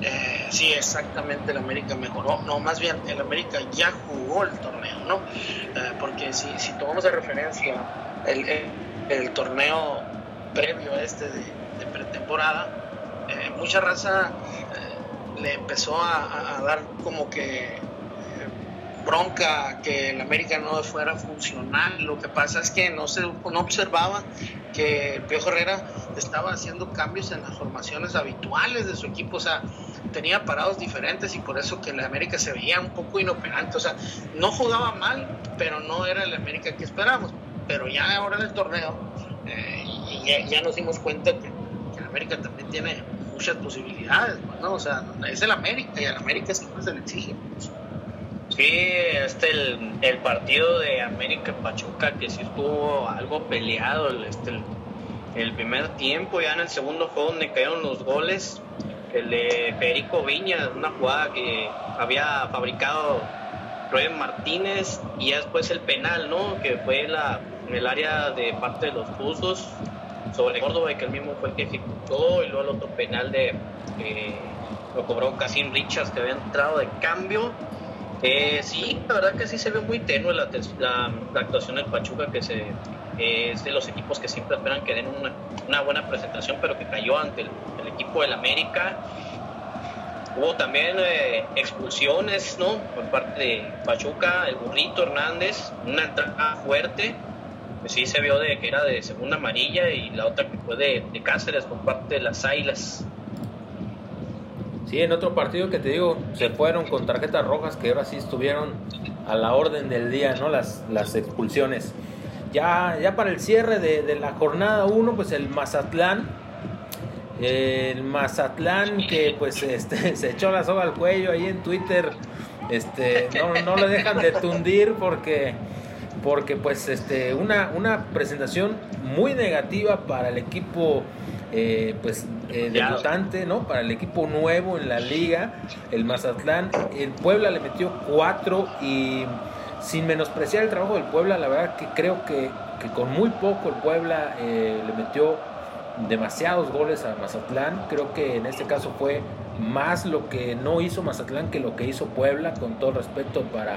Eh, sí, exactamente, el América mejoró. No, más bien, el América ya jugó el torneo, ¿no? Eh, porque si, si tomamos de referencia el, el, torneo previo a este de, pretemporada, eh, mucha raza le empezó a, dar como que bronca que el América no fuera funcional. Lo que pasa es que no se no observaba que el Piojo Herrera estaba haciendo cambios en las formaciones habituales de su equipo, o sea, tenía parados diferentes y por eso que el América se veía un poco inoperante, o sea, no jugaba mal, pero no era el América que esperábamos. Pero ya ahora en el torneo, eh, y ya, nos dimos cuenta que, el América también tiene muchas posibilidades, ¿no? O sea, es el América y al América siempre se le exige. Sí, este el, partido de América Pachuca que sí estuvo algo peleado el, este, el, primer tiempo, ya en el segundo fue donde cayeron los goles, el de Federico Viña, una jugada que había fabricado Rubén Martínez y ya después el penal, ¿no? Que fue en el área de parte de los Tuzos sobre Córdoba, que el mismo fue el que ejecutó, y luego el otro penal de que lo cobró Casim Richards, que había entrado de cambio eh, sí, la verdad que sí se ve muy tenue la, actuación del Pachuca, que se, es de los equipos que siempre esperan que den una, buena presentación, pero que cayó ante el, equipo del América. Hubo también eh, expulsiones, ¿no? Por parte de Pachuca, el burrito Hernández, una entrada fuerte, que sí se vio de que era de segunda amarilla, y la otra que fue de, de Cáceres por parte de las Águilas. Sí, en otro partido que te digo, se fueron con tarjetas rojas que ahora sí estuvieron a la orden del día, ¿no? Las, las expulsiones. Ya, ya para el cierre de, la jornada 1, pues el Mazatlán, el Mazatlán que pues [LAUGHS] este, se echó la soga al cuello ahí en Twitter, este, no, no le dejan de [LAUGHS] tundir porque porque pues este una, una presentación muy negativa para el equipo eh, pues eh, debutante, ¿no? Para el equipo nuevo en la liga, el Mazatlán, el Puebla le metió cuatro y sin menospreciar el trabajo del Puebla, la verdad que creo que, con muy poco el Puebla eh, le metió demasiados goles a Mazatlán, creo que en este caso fue más lo que no hizo Mazatlán que lo que hizo Puebla, con todo respeto para,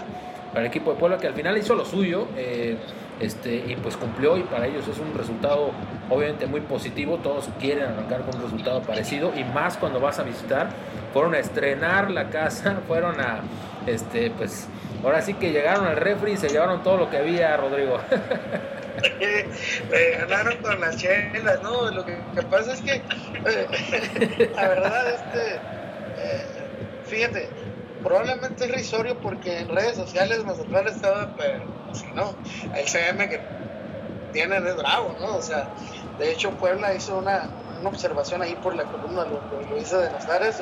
para el equipo de Puebla, que al final hizo lo suyo. Eh, este, y pues cumplió y para ellos es un resultado obviamente muy positivo, todos quieren arrancar con un resultado parecido y más cuando vas a visitar, fueron a estrenar la casa, [LAUGHS] fueron a, este, pues ahora sí que llegaron al refri y se llevaron todo lo que había, Rodrigo. [LAUGHS] Ganaron con las chelas, ¿no? Lo que, pasa es que, eh, [LAUGHS] la verdad, este, eh, fíjate, probablemente es risorio porque en redes sociales Mazatlán estaba, pero si no, el CM que tienen es bravo, ¿no? O sea, de hecho Puebla hizo una, una observación ahí por la columna, lo, hizo de Nazares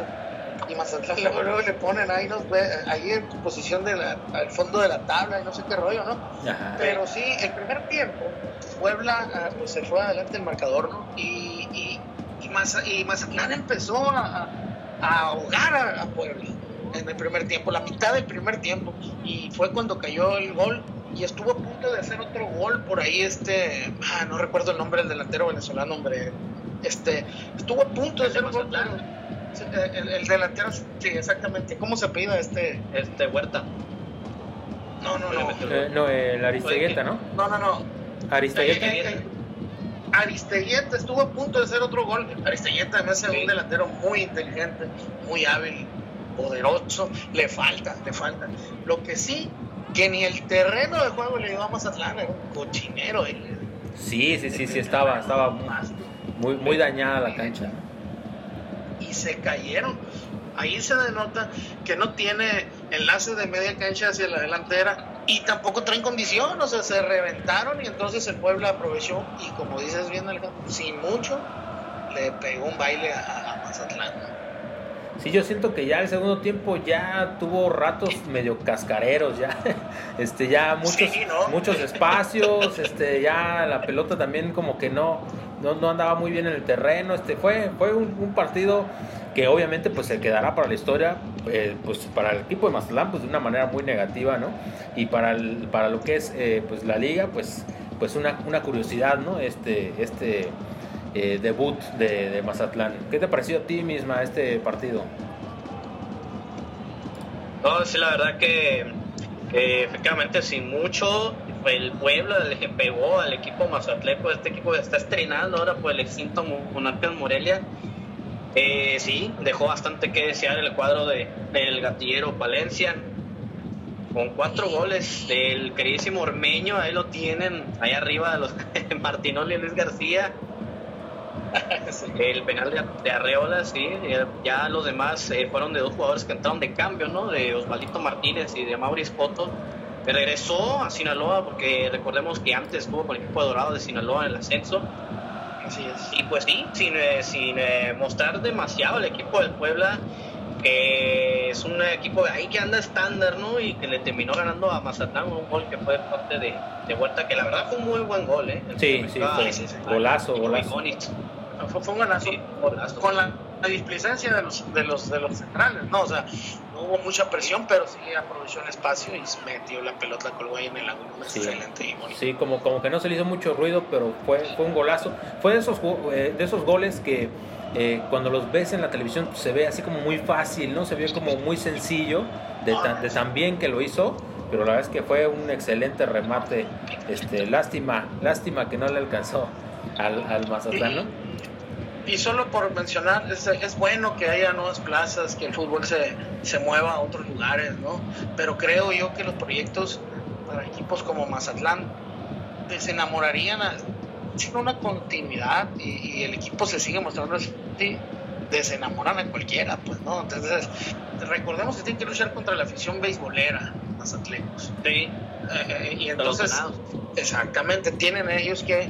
y Mazatlán luego, le ponen ahí, nos ve, ahí en posición de la, al fondo de la tabla y no sé qué rollo, ¿no? Pero sí, el primer tiempo, Puebla ah, pues se fue adelante el marcador, ¿no? Y, y, y, Mazatlán empezó a, a ahogar a Puebla en el primer tiempo, la mitad del primer tiempo, y fue cuando cayó el gol y estuvo a punto de hacer otro gol por ahí, este, ah, no recuerdo el nombre del delantero venezolano, hombre, este, estuvo a punto de hacer un gol. El, el, delantero, sí, exactamente. ¿Cómo se pide este? Este Huerta. No, no, no. Eh, no, el Aristegueta, ¿no? No, no, no. Aristegueta. Aristegueta estuvo a punto de hacer otro gol. Aristegueta me hace un delantero muy inteligente, muy hábil, poderoso, le falta, le falta. Lo que sí, que ni el terreno de juego le dio a Mazatlán, era un cochinero. sí, sí, sí, sí, estaba, estaba muy, muy dañada la cancha. Y se cayeron. Ahí se denota que no tiene enlace de media cancha hacia la delantera y tampoco traen condición, o sea, se reventaron y entonces el pueblo aprovechó y como dices bien, sin mucho, le pegó un baile a, a Mazatlán. Sí, yo siento que ya el segundo tiempo ya tuvo ratos medio cascareros, ya, [LAUGHS] este, ya muchos, muchos espacios, este, ya la pelota también como que no, no, no andaba muy bien en el terreno. Este fue, fue un, partido que obviamente pues se quedará para la historia, eh, pues para el equipo de Mazatlán pues de una manera muy negativa, ¿no? Y para, el, para lo que es eh, pues la liga, pues, pues una, una curiosidad, ¿no? Este, este eh, debut de, de, Mazatlán. ¿Qué te pareció a ti misma este partido? No, sí, la verdad que efectivamente sin mucho el pueblo que pegó al equipo mazatleco, este equipo está estrenando ahora por el extinto Monarcas Morelia. Eh, sí, dejó bastante que desear el cuadro de, del gatillero Palencia, con cuatro goles del queridísimo Ormeño, ahí lo tienen, ahí arriba de los [LAUGHS] Martinoli y Luis García. [LAUGHS] el penal de, Arreola, sí, ya los demás eh, fueron de dos jugadores que entraron de cambio, ¿no? De Osvaldito Martínez y de Mauricio Poto regresó a Sinaloa porque recordemos que antes estuvo con el equipo de Dorado de Sinaloa en el ascenso. Así es. Y pues sí, sin, eh, sin eh, mostrar demasiado el equipo del Puebla, que es un equipo ahí que anda estándar, ¿no? Y que le terminó ganando a Mazatlán un gol que fue parte de, de vuelta, que la verdad fue un muy buen gol, ¿eh? sí, sí, golazo, golazo. Fue, un golazo, con la, la displicencia de los, de los, de los centrales, ¿no? O sea, hubo mucha presión, pero sí aprovechó el espacio y metió la pelota, colgó ahí en el ángulo. Sí. Excelente y bonito. Sí, como, como que no se le hizo mucho ruido, pero fue, fue un golazo. Fue de esos, eh, de esos goles que eh, cuando los ves en la televisión se ve así como muy fácil, ¿no? Se ve como muy sencillo de tan, de tan bien que lo hizo. Pero la verdad es que fue un excelente remate. Este, lástima, lástima que no le alcanzó al, al Mazatlán, ¿no? Y solo por mencionar, es, es, bueno que haya nuevas plazas, que el fútbol se, se, mueva a otros lugares, ¿no? Pero creo yo que los proyectos para equipos como Mazatlán desenamorarían sin una continuidad y, el equipo se sigue mostrando así, desenamoran a cualquiera, pues, ¿no? Entonces, recordemos que tienen que luchar contra la afición beisbolera, Mazatlecos. Sí. Eh, y entonces, exactamente, tienen ellos que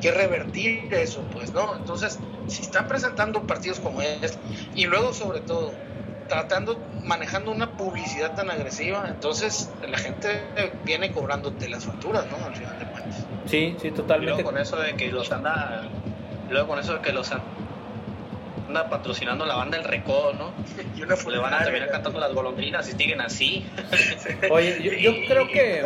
que revertir eso, pues, ¿no? Entonces, si están presentando partidos como este, y luego sobre todo tratando, manejando una publicidad tan agresiva, entonces la gente viene cobrándote las facturas, ¿no? Al final de cuentas. Sí, sí, totalmente. luego con eso de que los anda, luego con eso de que los anda patrocinando la banda El Recodo, ¿no? [LAUGHS] y una Le van a terminar cantando las golondrinas si siguen así. Oye, yo, yo [LAUGHS] creo que...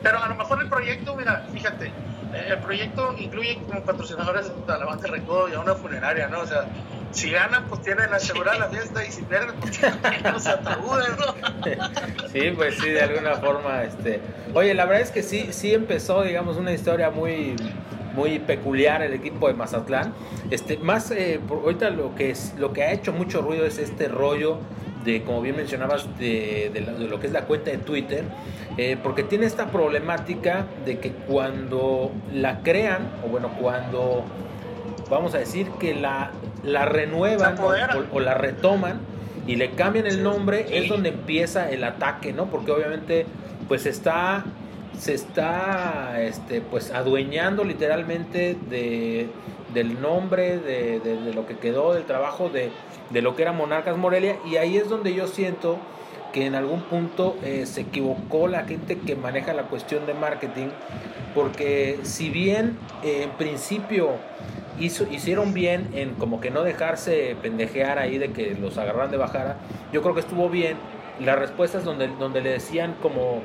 Pero a lo mejor el proyecto, mira, fíjate, el proyecto incluye como patrocinadores a la banda Recodo y a una funeraria, ¿no? O sea, si ganan, pues tienen asegurada la fiesta y si pierden, pues tienen los ataúdes, ¿no? Sí, pues sí, de alguna forma, este... Oye, la verdad es que sí, sí empezó, digamos, una historia muy muy peculiar el equipo de Mazatlán. Este, más eh, ahorita lo que es lo que ha hecho mucho ruido es este rollo de, como bien mencionabas, de, lo que es la cuenta de Twitter, eh, porque tiene esta problemática de que cuando la crean, o bueno, cuando vamos a decir que la, la renuevan o, la retoman y le cambian el nombre, es donde empieza el ataque, ¿no? Porque obviamente, pues está se está este, pues adueñando literalmente de, del nombre, de, de, lo que quedó del trabajo de, de lo que era Monarcas Morelia y ahí es donde yo siento que en algún punto eh, se equivocó la gente que maneja la cuestión de marketing, porque si bien eh, en principio hizo, hicieron bien en como que no dejarse pendejear ahí de que los agarraran de bajara, yo creo que estuvo bien. Las respuestas donde, donde le decían como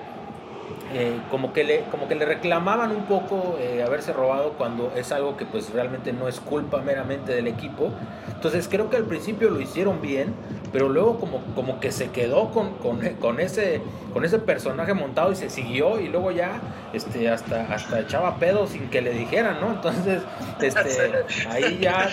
eh, como, que le, como que le reclamaban un poco eh, haberse robado cuando es algo que pues realmente no es culpa meramente del equipo. Entonces creo que al principio lo hicieron bien, pero luego como, como que se quedó con, con, con, ese, con ese personaje montado y se siguió y luego ya este, hasta, hasta echaba pedo sin que le dijeran, ¿no? Entonces este, [LAUGHS] ahí ya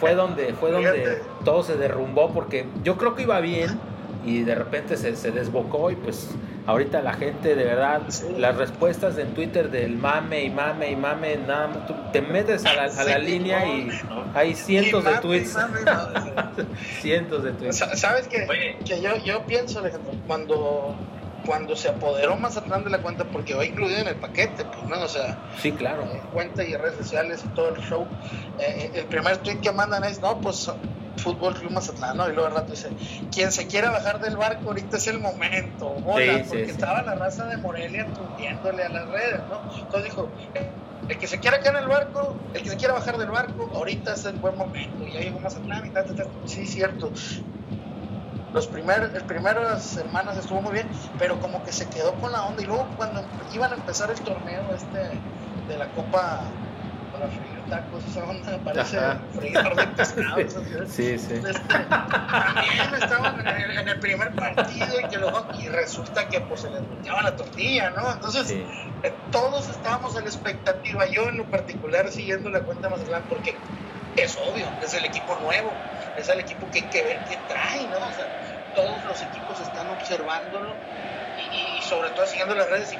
fue donde, fue donde todo se derrumbó porque yo creo que iba bien y de repente se, se desbocó y pues ahorita la gente de verdad, las respuestas en Twitter del mame y mame y mame, nada, tú te metes a la, a la línea y hay cientos de tweets. cientos de tweets. ¿Sabes qué? Que yo, yo pienso, Alejandro, cuando cuando se apoderó más atrás de la cuenta, porque va incluido en el paquete, pues, ¿no? O sea, sí, claro. Eh, cuenta y redes sociales y todo el show. Eh, el primer tweet que mandan es, no, pues Fútbol Club Mazatlán, ¿no? Y luego al rato dice, quien se quiera bajar del barco, ahorita es el momento, mola, porque estaba la raza de Morelia tundiéndole a las redes, ¿no? Entonces dijo, el que se quiera caer en el barco, el que se quiera bajar del barco, ahorita es el buen momento, y ahí vamos a y tal, tal, sí, cierto. Los primeros, las primeras semanas estuvo muy bien, pero como que se quedó con la onda, y luego cuando iban a empezar el torneo este de la Copa para tacos, esa onda [LAUGHS] parece freidor de pescado. [LAUGHS] sí, sí. Este, también estaban en el, primer partido y, que luego, y resulta que pues se les volteaba la tortilla, ¿no? Entonces, eh, todos estábamos en la expectativa, yo en lo particular siguiendo la cuenta más grande, porque es obvio, es el equipo nuevo, es el equipo que hay que ver qué trae, ¿no? O sea, todos los equipos están observándolo y, sobre todo siguiendo las redes y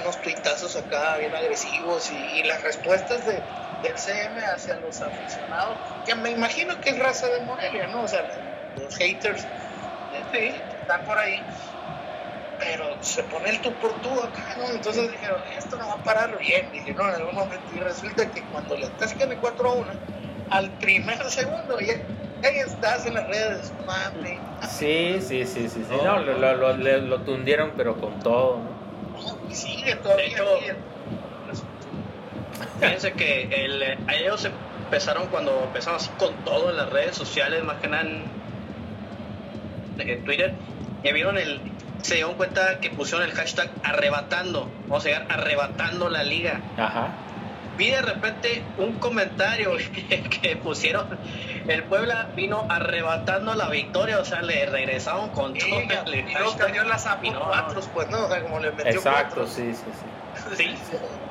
unos tuitazos acá bien agresivos y, las respuestas de, del CM hacia los aficionados, que me imagino que es raza de Morelia, ¿no? O sea, los haters están por ahí, pero se pone el tú por tú acá, ¿no? Entonces dijeron, esto no va a parar bien, dije, no, en algún momento, y resulta que cuando le atascan el 4 a 1, al primer segundo ya ahí estás en las redes, mami. Sí, sí, sí, sí, sí. No, lo, lo, lo, lo, tundieron, pero con todo, ¿no? Y sigue todavía. Hecho, fíjense que el, ellos empezaron cuando empezaron así con todo en las redes sociales, más que nada en, en Twitter, y vieron el, se dieron cuenta que pusieron el hashtag arrebatando, vamos a llegar arrebatando la liga. Ajá vi de repente un comentario [LAUGHS] que, pusieron, el Puebla vino arrebatando la victoria, o sea, le regresaron con todo. y no cayó las cuatro, pues, ¿no? O sea, como le metió Exacto, sí, sí, [LAUGHS] sí.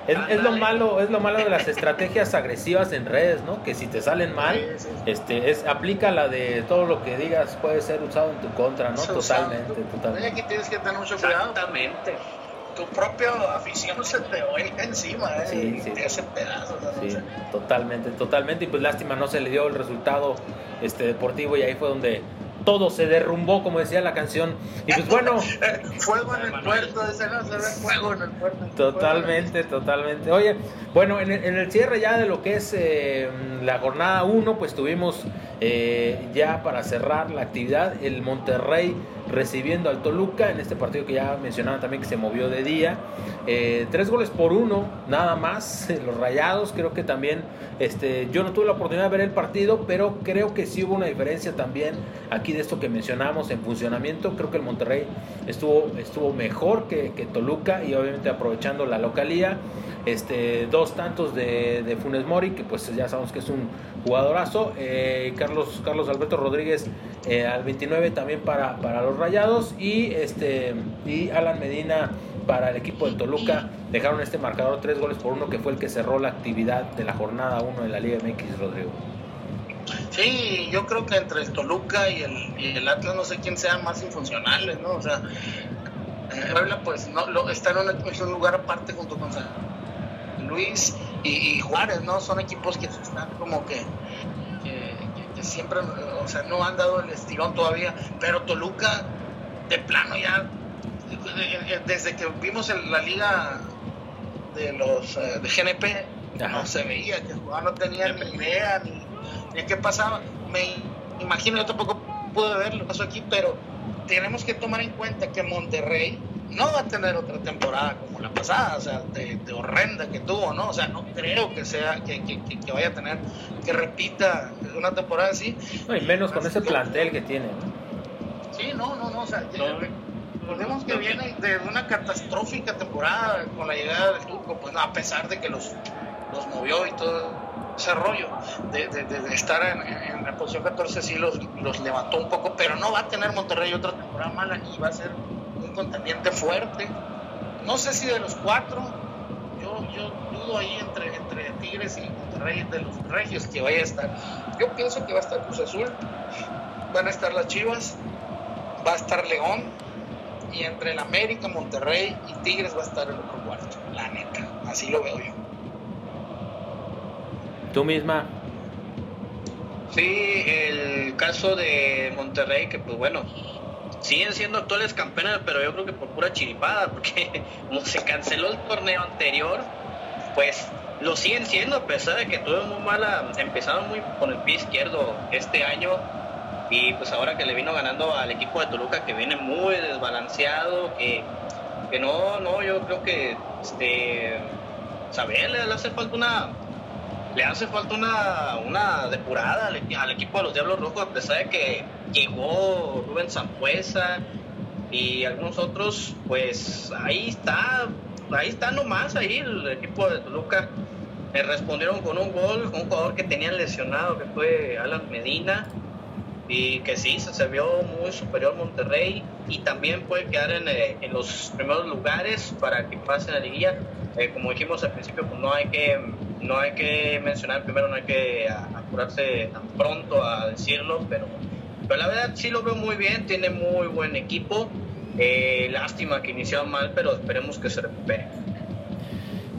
Es, es, lo malo, es lo malo de las [LAUGHS] estrategias agresivas en redes, ¿no? Que si te salen mal, este, es aplica la de todo lo que digas puede ser usado en tu contra, ¿no? Totalmente, totalmente. Aquí tienes que tener mucho cuidado. Exactamente tu propia afición se te vuelca encima, ¿eh? Sí, sí. Te hace pedazos. Sí, totalmente, totalmente. Y pues lástima, no se le dio el resultado este, deportivo y ahí fue donde todo se derrumbó, como decía la canción. Y pues bueno. [LAUGHS] fuego en el puerto, ese no se ve fuego en el puerto. Totalmente, totalmente. Oye, bueno, en el, cierre ya de lo que es eh, la jornada 1, pues tuvimos eh, ya para cerrar la actividad el Monterrey recibiendo al Toluca en este partido que ya mencionaban también que se movió de día. Eh, tres goles por uno, nada más. [LAUGHS] Los rayados, creo que también. Este, yo no tuve la oportunidad de ver el partido, pero creo que sí hubo una diferencia también aquí de esto que mencionamos en funcionamiento. Creo que el Monterrey estuvo, estuvo mejor que, Toluca y obviamente aprovechando la localía. Este, dos tantos de, Funes Mori, que pues ya sabemos que es un jugadorazo. Eh, Carlos, Carlos Alberto Rodríguez eh, al 29 también para, para los Rayados y, este, y Alan Medina para el equipo de Toluca. Dejaron este marcador tres goles por uno que fue el que cerró la actividad de la jornada 1 de la Liga MX, Rodrigo. Sí, yo creo que entre el Toluca y el, y Atlas no sé quién sean más infuncionales, ¿no? O sea, Puebla pues no, lo, está en un, lugar aparte junto con San Luis y, Juárez, ¿no? Son equipos que están como que, siempre, o sea, no han dado el estirón todavía, pero Toluca de plano ya, desde que vimos la liga de los eh, de GNP, no se veía que el jugador no tenía ni idea ni qué pasaba. Me imagino, yo tampoco pude ver lo que pasó aquí, pero tenemos que tomar en cuenta que Monterrey no va a tener otra temporada como la pasada, o sea, de, horrenda que tuvo, ¿no? O sea, no creo que sea, que, que, vaya a tener, que repita una temporada así. No, y menos con ese plantel que tiene, Sí, no, no, no, o sea, recordemos que viene de una catastrófica temporada con la llegada del turco, pues a pesar de que los, los movió y todo ese rollo de, de, estar en, la posición 14 sí los, los levantó un poco, pero no va a tener Monterrey otra temporada mala y va a ser un contendiente fuerte. No sé si de los cuatro, yo, yo dudo ahí entre, entre Tigres y Monterrey de los regios que vaya a estar. Yo pienso que va a estar Cruz Azul, van a estar las Chivas, va a estar León y entre el América, Monterrey y Tigres va a estar el otro cuarto, la neta, así lo veo yo. ¿Tú misma? Sí, el caso de Monterrey, que pues bueno, siguen siendo actuales campeones, pero yo creo que por pura chiripada, porque [LAUGHS] como se canceló el torneo anterior, pues lo siguen siendo, a pesar de que tuve muy mala, empezaron muy con el pie izquierdo este año, y pues ahora que le vino ganando al equipo de Toluca, que viene muy desbalanceado, que, que no, no, yo creo que este saber, le hace falta una le hace falta una, una depurada al, equipo de los Diablos Rojos, a pesar de que llegó Rubén Zampuesa y algunos otros, pues ahí está, ahí está nomás ahí el equipo de Toluca. Me respondieron con un gol, con un jugador que tenían lesionado, que fue Alan Medina, y que sí, se, vio muy superior Monterrey y también puede quedar en, eh, en los primeros lugares para que pase la liguilla. Eh, como dijimos al principio, pues no hay que no hay que mencionar primero, no hay que apurarse tan pronto a decirlo, pero, pero la verdad sí lo veo muy bien, tiene muy buen equipo. Eh, lástima que inició mal, pero esperemos que se recupere.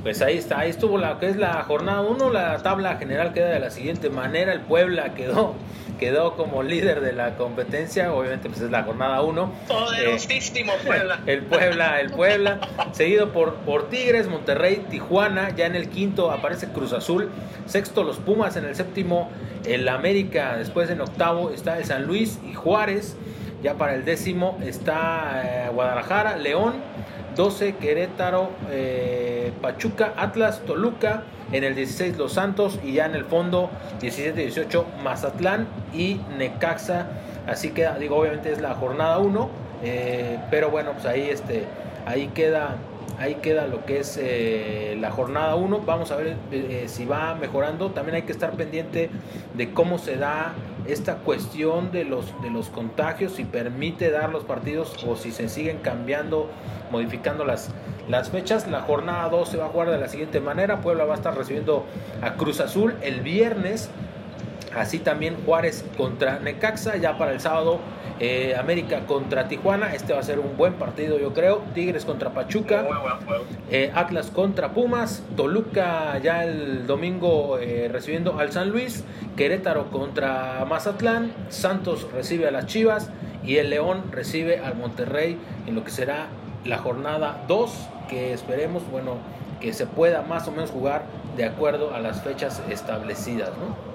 Pues ahí está, ahí estuvo la que es la jornada 1, la tabla general queda de la siguiente manera, el Puebla quedó [LAUGHS] quedó como líder de la competencia, obviamente pues es la jornada 1. Poderosísimo Puebla. [LAUGHS] El Puebla, el Puebla, seguido por, por Tigres, Monterrey, Tijuana, ya en el quinto aparece Cruz Azul, sexto los Pumas, en el séptimo el América, después en octavo está el San Luis y Juárez, ya para el décimo está eh, Guadalajara, León, 12 Querétaro, eh, Pachuca, Atlas, Toluca, en el 16 Los Santos y ya en el fondo 17-18 Mazatlán y Necaxa. Así que digo, obviamente es la jornada 1, eh, pero bueno, pues ahí, este, ahí queda ahí queda lo que es eh, la jornada 1. Vamos a ver eh, si va mejorando. También hay que estar pendiente de cómo se da esta cuestión de los, de los contagios, si permite dar los partidos o si se siguen cambiando, modificando las, las fechas. La jornada 2 se va a jugar de la siguiente manera. Puebla va a estar recibiendo a Cruz Azul el viernes. Así también Juárez contra Necaxa. Ya para el sábado eh, América contra Tijuana. Este va a ser un buen partido yo creo. Tigres contra Pachuca. Eh, Atlas contra Pumas. Toluca ya el domingo eh, recibiendo al San Luis. Querétaro contra Mazatlán. Santos recibe a las Chivas. Y el León recibe al Monterrey en lo que será la jornada 2 que esperemos, bueno, que se pueda más o menos jugar de acuerdo a las fechas establecidas, ¿no?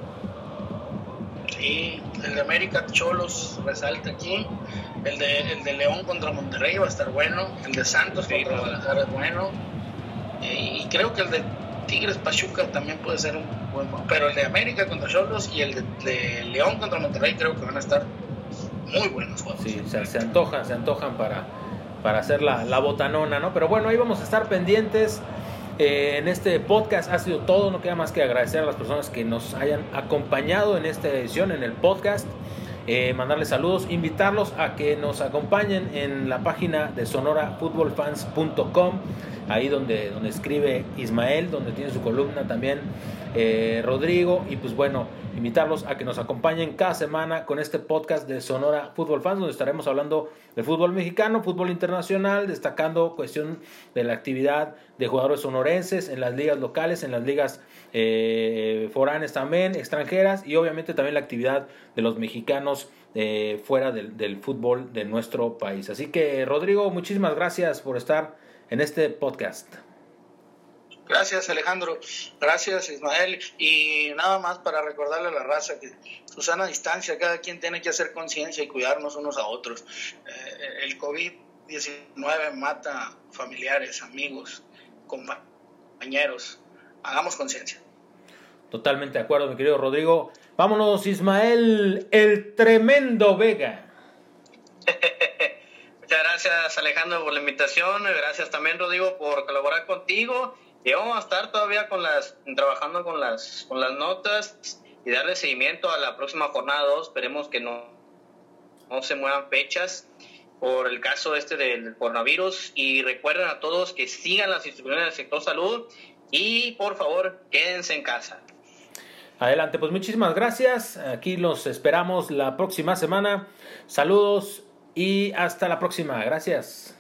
Sí, el de América Cholos resalta aquí, el de, el de León contra Monterrey va a estar bueno, el de Santos contra Guadalajara es bueno, y creo que el de Tigres Pachuca también puede ser un buen, pero el de América contra Cholos y el de, León contra Monterrey creo que van a estar muy buenos juegos. Sí, se, se antojan, se antojan para para hacer la, la botanona, ¿no? Pero bueno, ahí vamos a estar pendientes. Eh, en este podcast ha sido todo, no queda más que agradecer a las personas que nos hayan acompañado en esta edición, en el podcast. Eh, mandarles saludos, invitarlos a que nos acompañen en la página de sonorafootballfans.com, ahí donde, donde escribe Ismael, donde tiene su columna también eh, Rodrigo, y pues bueno, invitarlos a que nos acompañen cada semana con este podcast de Sonora Fútbol Fans, donde estaremos hablando del fútbol mexicano, fútbol internacional, destacando cuestión de la actividad de jugadores sonorenses en las ligas locales, en las ligas eh, foráneas también, extranjeras, y obviamente también la actividad de los mexicanos eh, fuera del, fútbol de nuestro país. Así que, Rodrigo, muchísimas gracias por estar en este podcast. Gracias Alejandro, gracias Ismael y nada más para recordarle a la raza que Susana distancia, cada quien tiene que hacer conciencia y cuidarnos unos a otros. Eh, el COVID-19 mata familiares, amigos, compañeros. Hagamos conciencia. Totalmente de acuerdo, mi querido Rodrigo. Vámonos, Ismael, el tremendo Vega. [LAUGHS] Muchas gracias Alejandro por la invitación, gracias también Rodrigo por colaborar contigo y vamos a estar todavía con las, trabajando con las, con las notas y darle seguimiento a la próxima jornada 2. Esperemos que no, no se muevan fechas por el caso este del coronavirus. Y recuerden a todos que sigan las instrucciones del sector salud y por favor quédense en casa. Adelante, pues muchísimas gracias. Aquí los esperamos la próxima semana. Saludos y hasta la próxima. Gracias.